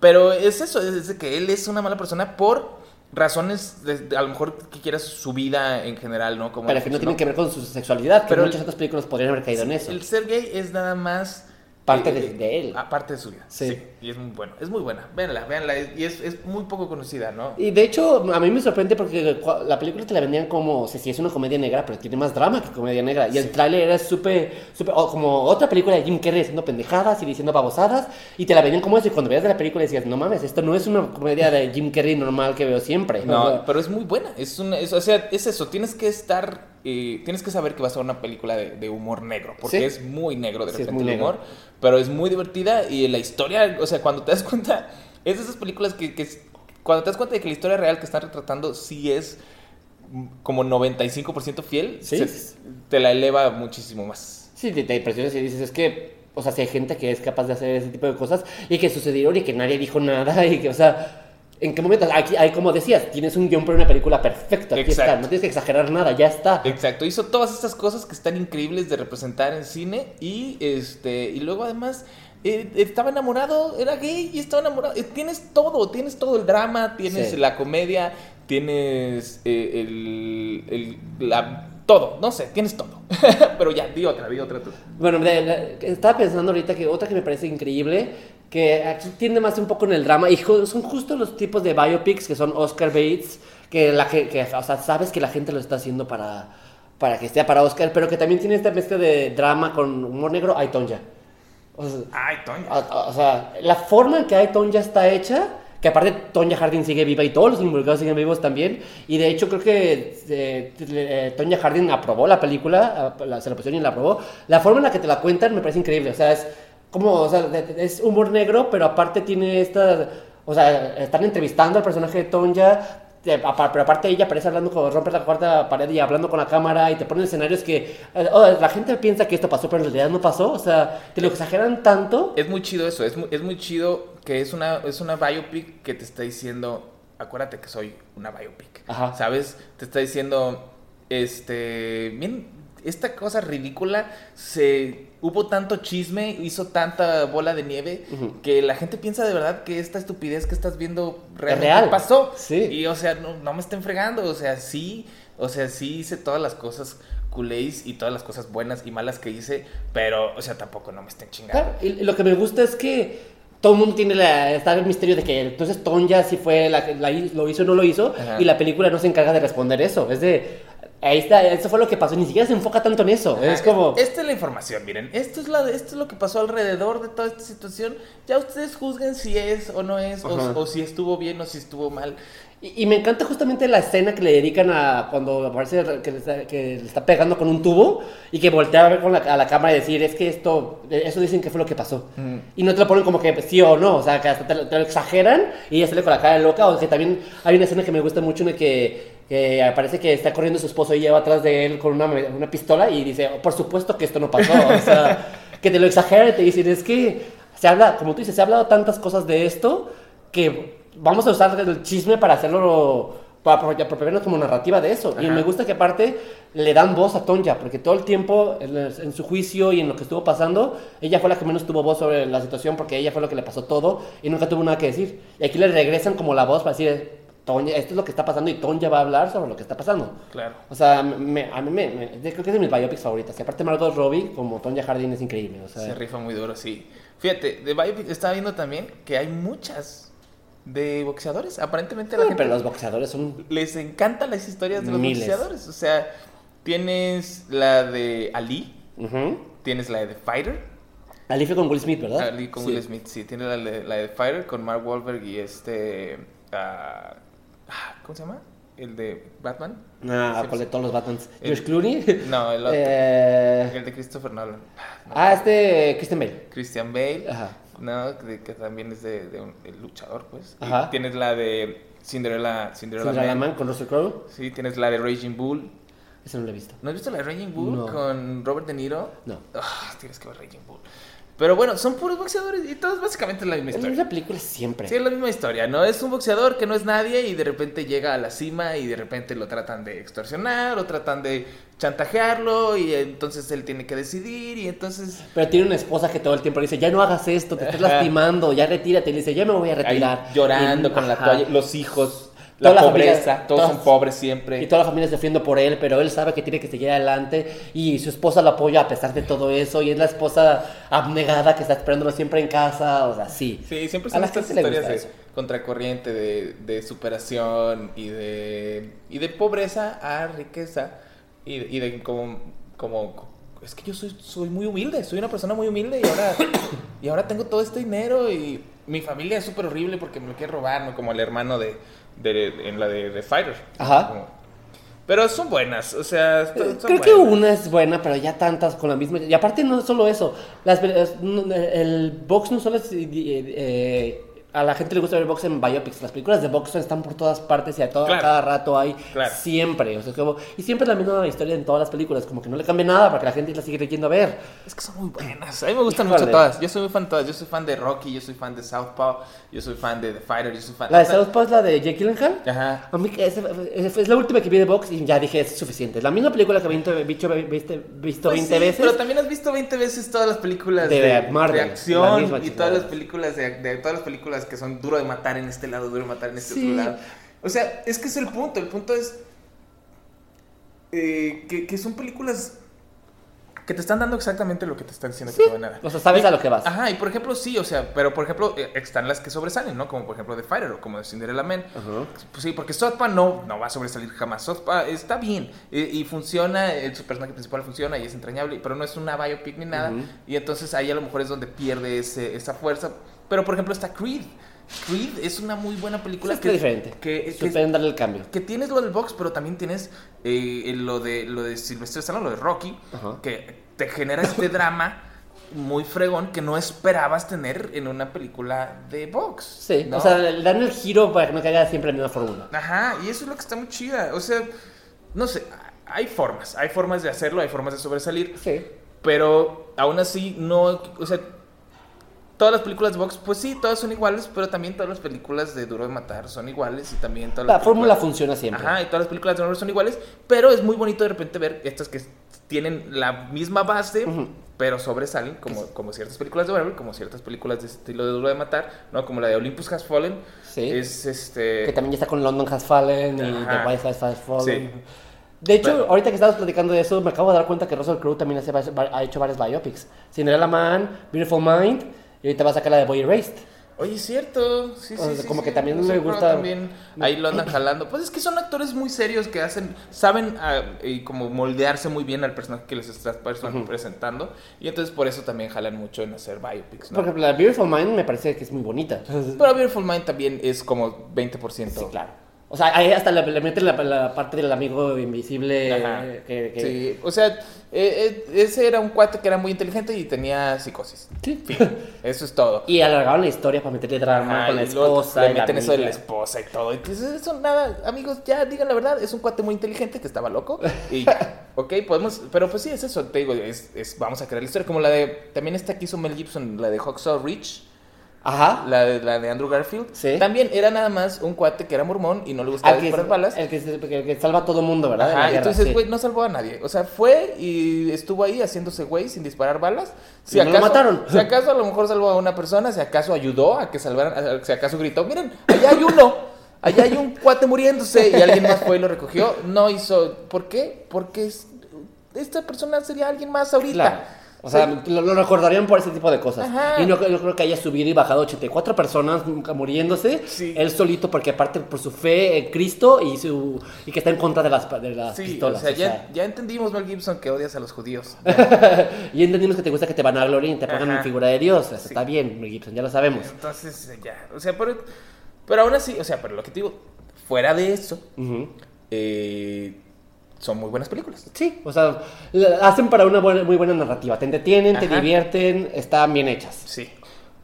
Pero es eso, es de que él es una mala persona por razones, de, de- a lo mejor que quieras su vida en general, ¿no? Como Pero que no tienen que ver con su sexualidad, que Pero muchas el- otras películas podrían haber caído en eso. El ser gay es nada más... Parte de- de él. Aparte de su vida. Sí. Sí. Y es muy bueno. Es muy buena. Véanla, véanla. Y es, es muy poco conocida, ¿no? Y de hecho, a mí me sorprende porque la película te la vendían como, o sea, sí es una comedia negra, pero tiene más drama que comedia negra. Y el tráiler era súper, súper, o como otra película de Jim Carrey haciendo pendejadas y diciendo babosadas. Y te la vendían como eso. Y cuando veías la película decías, no mames, esto no es una comedia de Jim Carrey normal que veo siempre. O No, sea, pero es muy buena. Es una, es- o sea, es eso. Tienes que estar. Eh, tienes que saber que va a ser una película de, de humor negro. Porque Sí. es muy negro de Sí, repente el humor. Pero es muy divertida. Y la historia, o sea, cuando te das cuenta. Es de esas películas que, que es- cuando te das cuenta de que la historia real que están retratando sí es como 95% fiel, Sí. se- te la eleva muchísimo más. Sí, te, te impresionas y dices, es que, o sea, si hay gente que es capaz de hacer ese tipo de cosas y que sucedieron y que nadie dijo nada y que, o sea, ¿en qué momento? Aquí, hay, como decías, tienes un guion para una película perfecto, aquí está, no tienes que exagerar nada, ya está. Exacto, hizo todas estas cosas que están increíbles de representar en cine y este y luego además eh, estaba enamorado, era gay y estaba enamorado. Eh, tienes todo, tienes todo el drama, tienes Sí. la comedia, tienes eh, el, el- la todo, no sé, tienes todo. Pero ya, di otra, di otra tú. Bueno, de- de- estaba pensando ahorita que otra que me parece increíble, que aquí tiende más un poco en el drama, y son justo los tipos de biopics que son Oscar Bates, que, la, que, que, o sea, sabes que la gente lo está haciendo para, para que sea para Oscar, pero que también tiene esta mezcla de drama con humor negro, I, Tonya. O sea, Ay, o, o sea, la forma en que I, Tonya está hecha, que aparte Tonya Harding sigue viva y todos los involucrados siguen vivos también, y de hecho creo que eh, eh, Tonya Harding aprobó la película, la- se la pusieron y la aprobó. La forma en la que te la cuentan me parece increíble, o sea, es como, o sea, es humor negro, pero aparte tiene esta, o sea, están entrevistando al personaje de Tonya, pero aparte ella aparece hablando con, rompe la cuarta pared y hablando con la cámara y te ponen escenarios que eh, oh, la gente piensa que esto pasó, pero en realidad no pasó, o sea, te lo exageran tanto. Es muy chido eso, es muy, es muy chido que es una, es una biopic que te está diciendo, acuérdate que soy una biopic. Ajá. ¿Sabes? Te está diciendo, este, bien, esta cosa ridícula, se, hubo tanto chisme, hizo tanta bola de nieve, que la gente piensa de verdad que esta estupidez que estás viendo realmente real. pasó. Sí. Y, o sea, no, no me estén fregando, o sea, sí, o sea, sí hice todas las cosas culés y todas las cosas buenas y malas que hice, pero, o sea, tampoco no me estén chingando. Claro, y lo que me gusta es que todo el mundo tiene la, está el misterio de que entonces Tonya si fue la, que la lo hizo o no lo hizo Ajá. y la película no se encarga de responder eso. Es de Ahí está, eso fue lo que pasó. Ni siquiera se enfoca tanto en eso. Ajá, es como. Esta es la información, miren. Esto es, la, esto es lo que pasó alrededor de toda esta situación. Ya ustedes juzguen si es o no es, o, o si estuvo bien o si estuvo mal. Y, y me encanta justamente la escena que le dedican a cuando aparece que le, está, que le está pegando con un tubo y que voltea a ver con la, a la cámara y decir, es que esto, eso dicen que fue lo que pasó. Mm. Y no te lo ponen como que sí o no, o sea, que hasta te, lo- te lo exageran y ella sale con la cara loca. O que también hay una escena que me gusta mucho en la que, que parece que está corriendo su esposo y lleva atrás de él con una, una pistola y dice, por supuesto que esto no pasó. O sea, que te lo exageran y te dicen, es que se habla, como tú dices, se ha hablado tantas cosas de esto que vamos a usar el chisme para hacerlo, para apro- apropiarnos como narrativa de eso. Y Ajá. me gusta que aparte le dan voz a Tonja, porque todo el tiempo en, en su juicio y en lo que estuvo pasando, ella fue la que menos tuvo voz sobre la situación porque ella fue lo que le pasó todo y nunca tuvo nada que decir. Y aquí le regresan como la voz para decir, Esto es lo que está pasando y Tonja va a hablar sobre lo que está pasando. Claro. O sea, me- a mí me, me- creo que es de mis biopics favoritas. Y aparte Margot Robbie como Tonja Harding es increíble. O sea, Se rifa muy duro, sí. Fíjate, de Biopic estaba viendo también que hay muchas de boxeadores. Aparentemente a la Sí, gente pero los boxeadores son... les encantan las historias de los Miles. boxeadores. O sea, tienes la de Ali, tienes la de The Fighter. Ali fue con Will Smith, ¿verdad? Ali con Sí. Will Smith, sí. Tienes la de, la de The Fighter con Mark Wahlberg y este... ah, ¿Cómo se llama? El de Batman. Ah, con de todos los Batmans. George Clooney. No, el otro. Eh, El de Christopher Nolan. No, ah, este Christian Bale. Christian Bale. Ajá. No, que también es de, de un el luchador, pues. Y Ajá. tienes la de Cinderella, Cinderella, Cinderella Man. Man con Russell Crowe. Sí, tienes la de Raging Bull. Ese no lo he visto. ¿No has visto la de Raging Bull No. con Robert De Niro? No. Ah, tienes que ver Raging Bull. Pero bueno, son puros boxeadores y todos básicamente la misma Es historia. la película siempre. Sí, es la misma historia, ¿no? Es un boxeador que no es nadie y de repente llega a la cima y de repente lo tratan de extorsionar o tratan de chantajearlo y entonces él tiene que decidir y entonces... Pero tiene una esposa que todo el tiempo le dice, ya no hagas esto, te estás lastimando, ya retírate. Y le dice, ya me voy a ahí retirar. llorando Y- con la toalla, los hijos, Toda la la familia- pobreza, todos todas- son pobres siempre. Y toda la familia sufriendo por él, pero él sabe que tiene que seguir adelante y su esposa lo apoya a pesar de todo eso y es la esposa abnegada que está esperándolo siempre en casa, o sea, sí. Sí, siempre son estas historias de eso. contracorriente, de, de superación y de, y de pobreza a riqueza y, de- y de como, como, es que yo soy, soy muy humilde, soy una persona muy humilde y ahora, y ahora tengo todo este dinero y mi familia es súper horrible porque me lo quiere robar, ¿no? Como el hermano de, de- en la de, de Fighter. Ajá. Como- pero son buenas, o sea, son Creo que una es buena, pero ya tantas con la misma. Y aparte, no solo eso. Las, no- el box no solo es. eh, eh, a la gente le gusta ver box en biopics. Las películas de box están por todas partes y a todo, Claro. cada rato hay. Claro. Siempre. O sea, como- y siempre es la misma historia en todas las películas. Como que no le cambia nada para que la gente la siga yendo a ver. Es que son muy buenas. A mí me gustan Híjole. mucho todas. Yo soy muy fan de todas. Yo soy fan de Rocky, yo soy fan de Southpaw, yo soy fan de The Fighter, yo soy fan La de Southpaw es la de Jake Gyllenhaal. Ajá. A mí que esa- esa es la última que vi de box y ya dije es suficiente. La misma película que he visto, visto, visto, visto Pues 20 sí, veces. Pero también has visto 20 veces todas las películas De de, Marvel, de la acción misma y todas las películas de, de todas las películas que son duro de matar en este lado, duro de matar en este Sí. otro lado. O sea, es que es el punto. El punto es eh, que, que son películas que te están dando exactamente lo que te están diciendo que te van a dar. O sea, sabes a lo que vas. Ajá, y por ejemplo, sí, o sea, pero por ejemplo, eh, están las que sobresalen, ¿no? Como por ejemplo The Fighter o como de Cinderella Man. Pues sí, porque Southpaw no, no va a sobresalir jamás. Southpaw está bien eh, y funciona, su personaje principal funciona y es entrañable, pero no es una biopic ni nada. Ujú. Y entonces ahí a lo mejor es donde pierde ese- esa fuerza. Pero por ejemplo está Creed. Creed es una muy buena película Es que diferente. Que, que, darle el cambio. que tienes lo del box, pero también tienes eh, lo de lo de Sylvester Stallone, lo de Rocky, Ajá. que te genera este drama muy fregón que no esperabas tener en una película de box. Sí, ¿no? o sea, le dan el giro para que no caiga siempre la misma fórmula. Ajá, y eso es lo que está muy chida. O sea, no sé, hay formas, hay formas de hacerlo, hay formas de sobresalir, Sí. pero aún así no, o sea, todas las películas de box, pues sí, todas son iguales, pero también todas las películas de Duro de Matar son iguales y también todas La las fórmula películas- funciona siempre. Ajá, y todas las películas de horror son iguales, pero es muy bonito de repente ver estas que tienen la misma base, Ujú. pero sobresalen, como, como ciertas películas de horror, como ciertas películas de estilo de Duro de Matar, ¿no? Como la de Olympus Has Fallen. Sí. Es este... Que también está con London Has Fallen y Ajá. The White House Has Fallen. Sí. De hecho, Pero- ahorita que estabas platicando de eso, me acabo de dar cuenta que Russell Crowe también hace ha hecho varias biopics. Cinderella Man, Beautiful Mind, y ahorita va a sacar la de Boy Erased. Oye, es cierto. Sí, O sí, sea, sí, como sí. que también Russell le gusta- También ahí lo andan jalando. Pues es que son actores muy serios que hacen, saben ah, y como moldearse muy bien al personaje que les estás presentando. Y entonces por eso también jalan mucho en hacer biopics, ¿no? Por ejemplo, la Beautiful Mind me parece que es muy bonita. Pero Beautiful Mind también es como 20%. Sí, claro. O sea, ahí hasta le, le meten la, la parte del amigo invisible. Ajá. que, que- Sí, o sea, eh, eh, ese era un cuate que era muy inteligente y tenía psicosis. Sí. Fin, eso es todo. Y alargaron la historia para meterle drama Ajá, con la esposa. Le meten eso de la esposa y todo. Entonces, eso nada, amigos, ya digan la verdad, es un cuate muy inteligente que estaba loco. Y ya, ok, podemos, pero pues sí, es eso, te digo, es, es- vamos a crear la historia. Como la de, también esta que hizo Mel Gibson, la de Hacksaw Ridge, Ajá. la de, la de Andrew Garfield. Sí. También era nada más un cuate que era mormón y no le gustaba disparar balas. el que, se- que- salva a todo mundo, ¿verdad? Ajá, guerra, entonces, sí. güey, no salvó a nadie. O sea, fue y estuvo ahí haciéndose güey sin disparar balas. Si Y no lo mataron. Si acaso a lo mejor salvó a una persona, si acaso ayudó a que salvaran, si acaso gritó, miren, allá hay uno, allá hay un cuate muriéndose y alguien más fue y lo recogió. No hizo, ¿por qué? Porque es- esta persona sería alguien más ahorita. Claro. O sea, lo, lo recordarían por ese tipo de cosas. Ajá. Y no yo creo que haya subido y bajado 84 personas muriéndose. Sí. Él solito, porque aparte por su fe en Cristo y su y que está en contra de las, de las Sí, pistolas. o sea, o ya, sea. ya entendimos, Mel Gibson, que odias a los judíos. y entendimos que te gusta que te van a gloria y te pongan en figura de Dios. Eso está bien, Mel Gibson, ya lo sabemos. Entonces, eh, ya, o sea, pero, pero aún así, o sea, pero lo que te digo, fuera de eso, eh, son muy buenas películas. Sí, o sea, hacen para una buena, muy buena narrativa. Te entretienen, te Ajá. divierten, están bien hechas. Sí.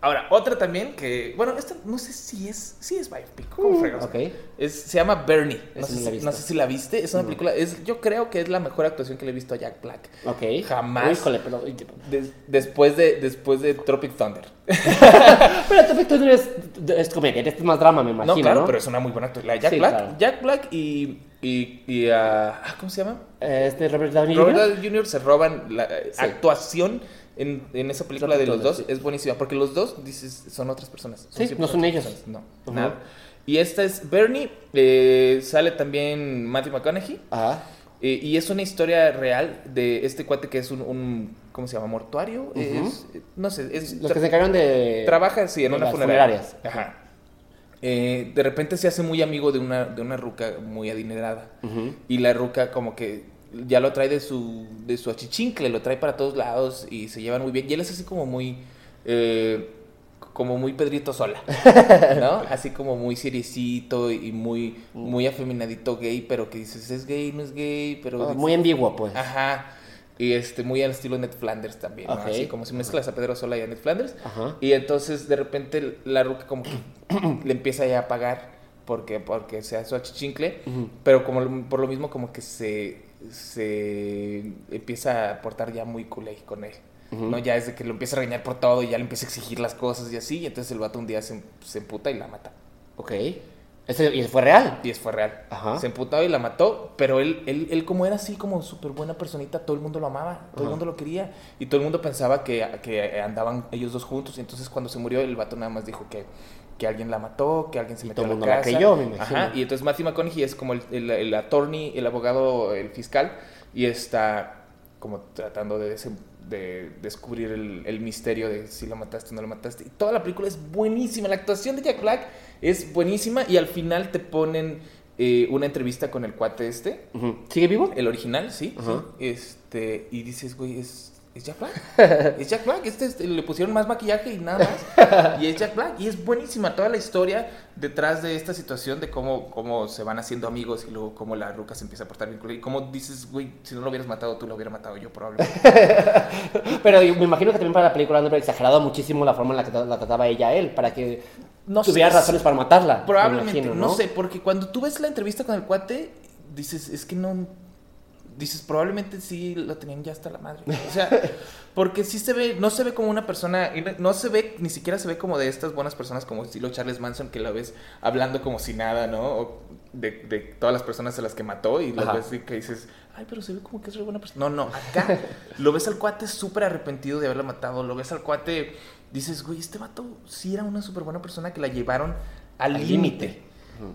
Ahora, otra también que, bueno, esta no sé si es, sí es biopic, ¿cómo fregas? Mm, ok. Es, se llama Bernie. No sé, si, no sé si la viste. Es una película, es, yo creo que es la mejor actuación que le he visto a Jack Black. Ok. Jamás. Híjole, pero. Des- después, de, después de Tropic Thunder. Pero Tropic Thunder es, es comedia, es más drama, me imagino. no, claro, ¿no? pero es una muy buena actuación. La Jack Sí, Black. claro. Jack Black y. y, y, ah, ¿Cómo se llama? Este Robert Downey Robert Jr. Downey Jr. se roban la eh, Sí. actuación en, en esa película de los dos. Sí. Es buenísima. Porque los dos, dices, son otras personas. Sí, no 100% son ellos. personas. No, nada. Y esta es Bernie. eh, sale también Matthew McConaughey. Ajá. eh, y es una historia real de este cuate que es un, un ¿cómo se llama? ¿Mortuario? Es, no sé, es... Los que se encargan de. Trabaja, sí, en una funeraria. funerarias. Ajá. Eh, de repente se hace muy amigo de una, de una ruca muy adinerada. Y la ruca como que ya lo trae de su, de su achichincle, lo trae para todos lados y se llevan muy bien. Y él es así como muy... eh, como muy Pedrito Sola, ¿no? Así como muy seriecito y muy, muy afeminadito gay, pero que dices, es gay, no es gay, pero... Ah, dices- Muy ambiguo, pues. Ajá. Y este, muy al estilo Ned Flanders también, ¿no? Así como si mezclas a Pedro Sola y a Ned Flanders. Ajá. Y entonces de repente la ruca como que le empieza ya a pagar porque, porque sea su achichincle, pero como por lo mismo como que se, se empieza a portar ya muy culé con él. ¿no? Ya es de que lo empieza a regañar por todo y ya le empieza a exigir las cosas y así, y entonces el vato un día se, se emputa y la mata. Ok. Ese, y fue real. Y fue real. Ajá. Se emputó y la mató, pero él, él, él como era así como súper buena personita, todo el mundo lo amaba, todo el Ajá. mundo lo quería. Y todo el mundo pensaba que, que andaban ellos dos juntos. Y entonces cuando se murió, el vato nada más dijo que, que alguien la mató, que alguien se Y metió todo a el la mundo la casa. creyó, me imagino. Ajá, y entonces Matthew McConaughey es como el, el, el attorney, el abogado, el fiscal, y está como tratando de, de descubrir el, el misterio de si lo mataste o no lo mataste. Y toda la película es buenísima. La actuación de Jack Black es buenísima y al final te ponen eh, una entrevista con el cuate este. ¿Sigue vivo? el original, sí. Sí. Este, y dices, güey, es, es Jack Black. es Jack Black. Este, este, le pusieron más maquillaje y nada más. y es Jack Black. Y es buenísima toda la historia detrás de esta situación de cómo, cómo se van haciendo amigos y luego cómo la ruca se empieza a portar bien. Y cómo dices, güey, si no lo hubieras matado tú, lo hubiera matado yo probablemente. Pero me imagino que también para la película han exagerado muchísimo la forma en la que la trataba ella a él, para que No tuviera sé, razones para matarla. me Probablemente, imagino, no sé, porque cuando tú ves la entrevista con el cuate, dices, es que no. Dices, probablemente sí lo tenían ya hasta la madre. O sea, porque sí se ve, no se ve como una persona, no- se ve, ni siquiera se ve como de estas buenas personas como estilo Charles Manson, que la ves hablando como si nada, ¿no? O de, de todas las personas a las que mató y las Ajá. ves y que dices, ay, pero se ve como que es re buena persona. No, no, acá lo ves al cuate súper arrepentido de haberla matado, lo ves al cuate, dices, güey, este vato sí era una súper buena persona que la llevaron Al límite.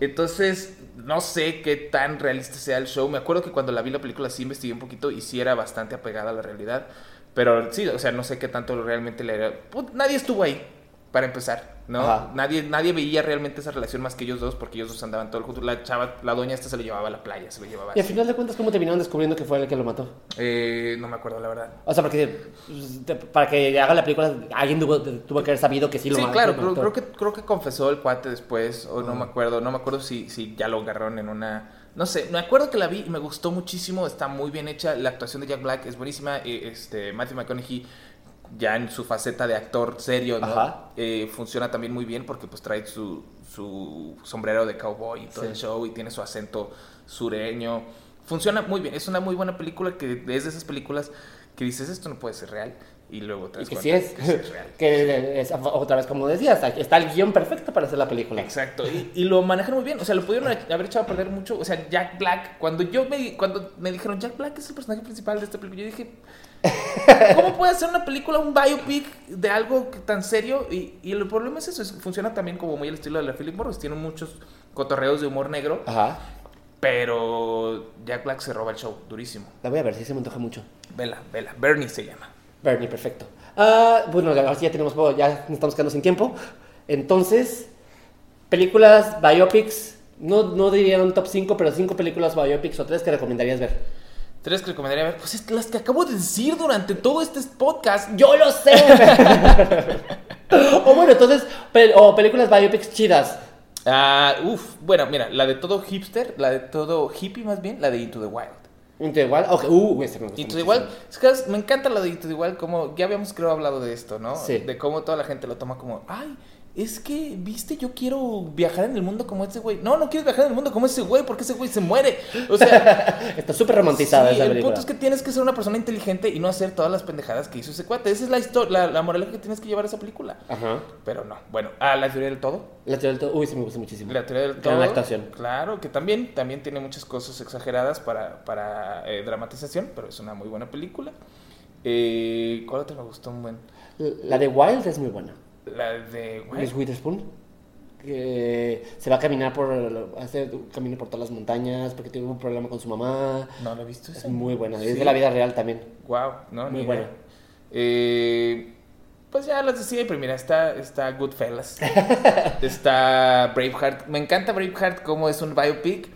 Entonces, no sé qué tan realista sea el show. Me acuerdo que cuando la vi la película sí investigué un poquito y sí era bastante apegada a la realidad. Pero sí, o sea, no sé qué tanto realmente le. Pues, nadie estuvo ahí. para empezar, ¿no? Ajá. Nadie, nadie veía realmente esa relación más que ellos dos, porque ellos dos andaban todo el juntos. La chava, la doña esta se lo llevaba a la playa, se lo llevaba Y al así. final de cuentas, ¿cómo terminaron descubriendo que fue el que lo mató? Eh, no me acuerdo, la verdad. O sea, porque pues, para que haga la película, alguien tuvo, tuvo que haber sabido que sí lo Sí, mató. claro, lo creo, creo que, creo que confesó el cuate después, o no me acuerdo, no me acuerdo si, si ya lo agarraron en una... No sé, me acuerdo que la vi y me gustó muchísimo, está muy bien hecha, la actuación de Jack Black es buenísima, eh, este, Matthew McConaughey ya en su faceta de actor serio, ¿no? Ajá. Eh, funciona también muy bien porque pues trae su, su sombrero de cowboy y todo Sí. el show y tiene su acento sureño. Funciona muy bien, es una muy buena película que es de esas películas que dices esto no puede ser real y luego te Y das que sí es. que sí es real. que es, otra vez, como decías, está el guion perfecto para hacer la película. Exacto, y, y lo manejan muy bien, o sea, lo pudieron haber echado a perder mucho, o sea, Jack Black, cuando yo me, cuando me dijeron Jack Black es el personaje principal de esta película, yo dije, ¿cómo puede hacer una película, un biopic de algo tan serio? Y, y el problema es eso, es- funciona también como muy el estilo de la Philip Morris, tiene muchos cotorreos de humor negro, Ajá. pero Jack Black se roba el show, durísimo. La voy a ver, sí se me antoja mucho. Vela, vela, Bernie se llama. Bernie, perfecto. Ah, bueno, ya tenemos, ya nos estamos quedando sin tiempo. Entonces, películas, biopics, no, no diría un top 5, pero 5 películas biopics o 3 que recomendarías ver. Tres que recomendaría ver, pues es las que acabo de decir durante todo este podcast. ¡Yo lo sé! o bueno, entonces, pel- o películas biopics chidas. Ah, uf, bueno, mira, la de todo hipster, la de todo hippie más bien, la de Into the Wild. Into the Wild, ok, uh, ese me gusta Into the. Wild, es que me encanta la de Into the Wild, como ya habíamos creo hablado de esto, ¿no? Sí. De cómo toda la gente lo toma como, ay, es que, viste, yo quiero viajar en el mundo como ese güey. No, no quieres viajar en el mundo como ese güey, porque ese güey se muere. O sea, Está súper romantizada sí, esa el película. punto es que tienes que ser una persona inteligente y no hacer todas las pendejadas que hizo ese cuate. Esa es la historia, la, la moraleja que tienes que llevar a esa película. Ajá. Pero no, bueno, ah, la teoría del todo. La teoría del todo, uy, sí me gusta muchísimo. La teoría del Gran todo. actuación. Claro, que también, también tiene muchas cosas exageradas para, para eh, dramatización, pero es una muy buena película. Eh, ¿Cuál otra me gustó un buen? La de Wild es muy buena. La de... güey, Reese Witherspoon. Que se va a caminar por, hace camino por todas las montañas porque tiene un problema con su mamá. No lo he visto Es muy buena. Es de la vida real también. Wow, no, Muy buena. Eh, pues ya las decía, pero mira, está, está Goodfellas. está Braveheart. Me encanta Braveheart como es un biopic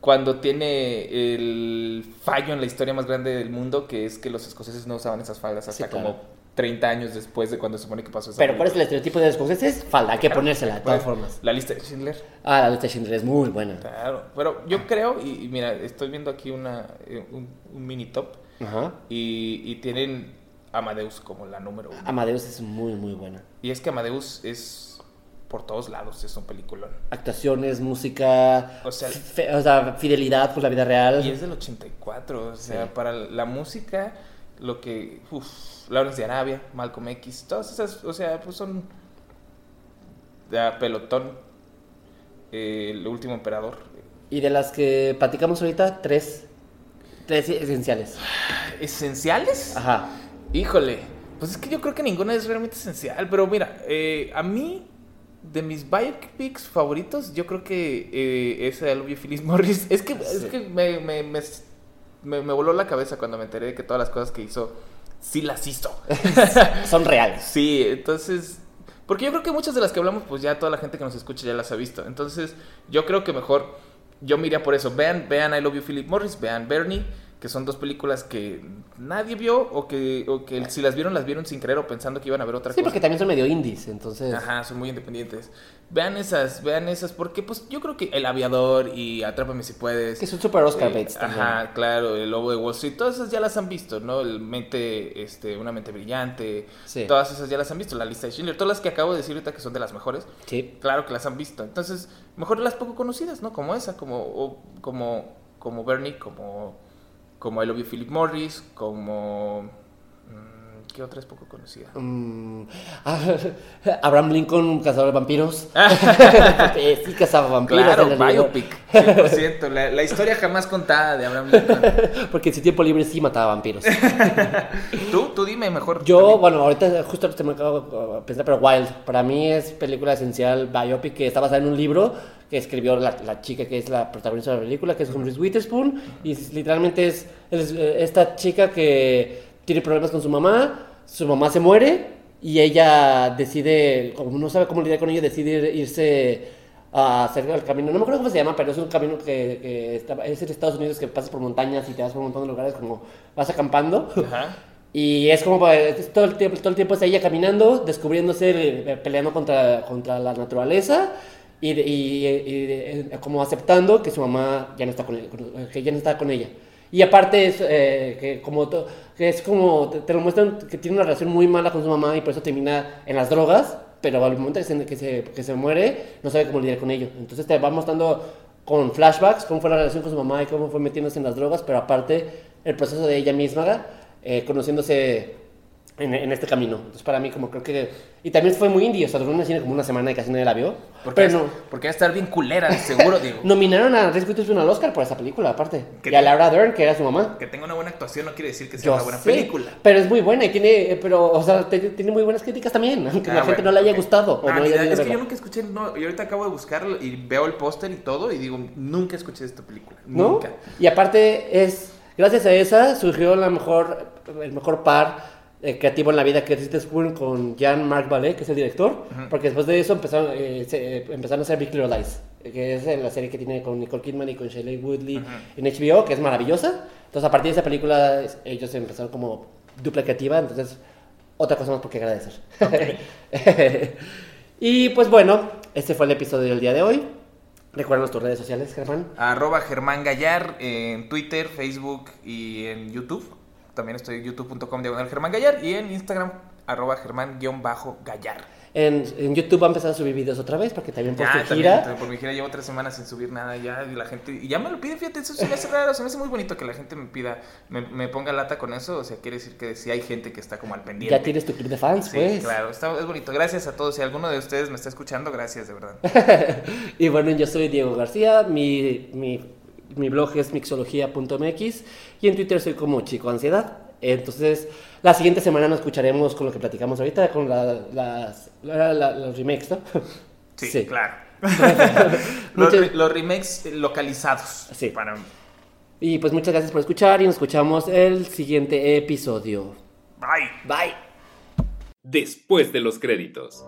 cuando tiene el fallo en la historia más grande del mundo, que es que los escoceses no usaban esas faldas hasta Sí, claro. como 30 años después de cuando se supone que pasó esa Pero ¿cuál es el estereotipo de los escoceses? Falda, hay que ponérsela de todas Bueno, formas. La lista de Schindler. Ah, la lista de Schindler es muy buena. Claro, pero yo creo, y, y mira, estoy viendo aquí una, eh, un, un mini top, Ajá. y, y tienen Amadeus como la número uno. Amadeus es muy, muy buena. Y es que Amadeus es por todos lados, es un peliculón. Actuaciones, música, O sea- fe- o sea, fidelidad por la vida real. Y es del 84, o sea, Sí. para la música, lo que, uff, Lawrence de Arabia, Malcolm X, todas esas, o sea, pues son de pelotón, eh, el último emperador. Y de las que platicamos ahorita, tres. Tres esenciales. ¿Esenciales? Ajá. Híjole, pues es que yo creo que ninguna es realmente esencial, pero mira, eh, a mí, de mis biopics favoritos, yo creo que eh, ese de Phyllis Morris, es que, es que me, me, me, me- me voló la cabeza cuando me enteré de que todas las cosas que hizo, sí las hizo. Son reales. Sí, entonces, porque yo creo que muchas de las que hablamos, pues ya toda la gente que nos escucha ya las ha visto, entonces yo creo que mejor, yo me iría por eso, vean, vean I Love You, Philip Morris, vean Bernie, que son dos películas que nadie vio o que, o que si las vieron, las vieron sin creer o pensando que iban a ver otra Sí, cosa. porque también son medio indies, entonces. Ajá, son muy independientes. Vean esas, vean esas, porque pues yo creo que El Aviador y Atrápame si puedes. Que son super Oscar eh, Bates también. Ajá, claro, El Lobo de Wall Street, todas esas ya las han visto, ¿no? El mente, este, Una mente brillante, Sí. todas esas ya las han visto. La lista de Schindler, todas las que acabo de decir ahorita que son de las mejores, Sí. claro que las han visto. Entonces, mejor las poco conocidas, ¿no? Como esa, como, o- como, como Bernie, como, como I Love You Philip Morris, como... mm, ¿Qué otra es poco conocida? Ah, Abraham Lincoln, cazador de vampiros. Porque sí cazaba vampiros. Claro, en biopic, 100%. La, la historia jamás contada de Abraham Lincoln. Porque en su tiempo libre sí mataba vampiros. Tú, tú dime mejor. Yo, bueno, ahorita justo se me acabo de pensar, pero Wild, para mí es película esencial, biopic, que está basada en un libro que escribió la, la chica que es la protagonista de la película, que es Reese Witherspoon, y literalmente es, es, eh, esta chica que tiene problemas con su mamá, su mamá se muere, y ella decide, como no sabe cómo lidiar con ella, decide irse a hacer el camino, no me acuerdo cómo se llama, pero es un camino que, que está- es en Estados Unidos que pasas por montañas y te vas por un montón de lugares como vas acampando. Ajá. Y es como es todo el tiempo, todo el tiempo es ella caminando, descubriéndose, eh, peleando contra, contra la naturaleza y, y- y eh, como aceptando que su mamá ya no está con, él- que ya no está con ella. Y aparte es eh, que como to- que es como te, te lo muestran que tiene una relación muy mala con su mamá y por eso termina en las drogas, pero al momento que se, que se, que se muere no sabe cómo lidiar con ello. Entonces te va mostrando con flashbacks cómo fue la relación con su mamá y cómo fue metiéndose en las drogas, pero aparte el proceso de ella misma eh, conociéndose en, en este camino. Entonces para mí como creo que... Y también fue muy indie, o sea, duró en el cine como una semana y casi nadie la vio. Porque, Pero no, porque va a estar bien culera, seguro, digo. nominaron a Reese Witherspoon al Oscar por esa película, aparte. ¿Qué Y a Laura Dern, que era su mamá. Que tenga una buena actuación no quiere decir que sea Yo una buena sé, película. Pero es muy buena y tiene, pero, o sea, te- tiene muy buenas críticas también, aunque Ah, la gente bueno, no le haya ok. gustado o Ah, no ni haya es que yo nunca escuché, no, y ahorita acabo de buscarlo y veo el póster y todo y digo, nunca escuché esta película. ¿No? Nunca. Y aparte es, gracias a esa surgió la mejor, el mejor par eh, creativo en la vida que es Witherspoon con Jean-Marc Ballet, que es el director, porque después de eso empezaron, eh, se- eh, empezaron a hacer Big Little Lies, que es la serie que tiene con Nicole Kidman y con Shailene Woodley en HBO, que es maravillosa. Entonces a partir de esa película ellos empezaron como dupla creativa, entonces otra cosa más por qué agradecer. y pues bueno, este fue el episodio del día de hoy. Recuerden tus redes sociales, Germán. Arroba Germán Gallar en Twitter, Facebook y en YouTube. También estoy en youtube.com diagonal Germán Gallar y en Instagram arroba Germán-Gallar. En, en YouTube va a empezar a subir videos otra vez porque también por Ya, gira. también por mi gira llevo tres semanas sin subir nada ya y la gente y ya me lo pide, fíjate, eso se me hace raro, se me hace muy bonito que la gente me pida, me, me ponga lata con eso, o sea, quiere decir que sí hay gente que está como al pendiente. Ya tienes tu club de fans, Sí, pues. claro, está, es bonito. Gracias a todos. Si alguno de ustedes me está escuchando, gracias, de verdad. Y bueno, yo soy Diego García, mi, mi, mi blog es mixología.mx y en Twitter soy como Chico Ansiedad. Entonces, la siguiente semana nos escucharemos con lo que platicamos ahorita, con la- las, la- la- los remakes, ¿no? Sí, claro. los, Muchas- re- los remakes localizados. Sí. Para... Y pues muchas gracias por escuchar y nos escuchamos el siguiente episodio. Bye. Bye. Después de los créditos.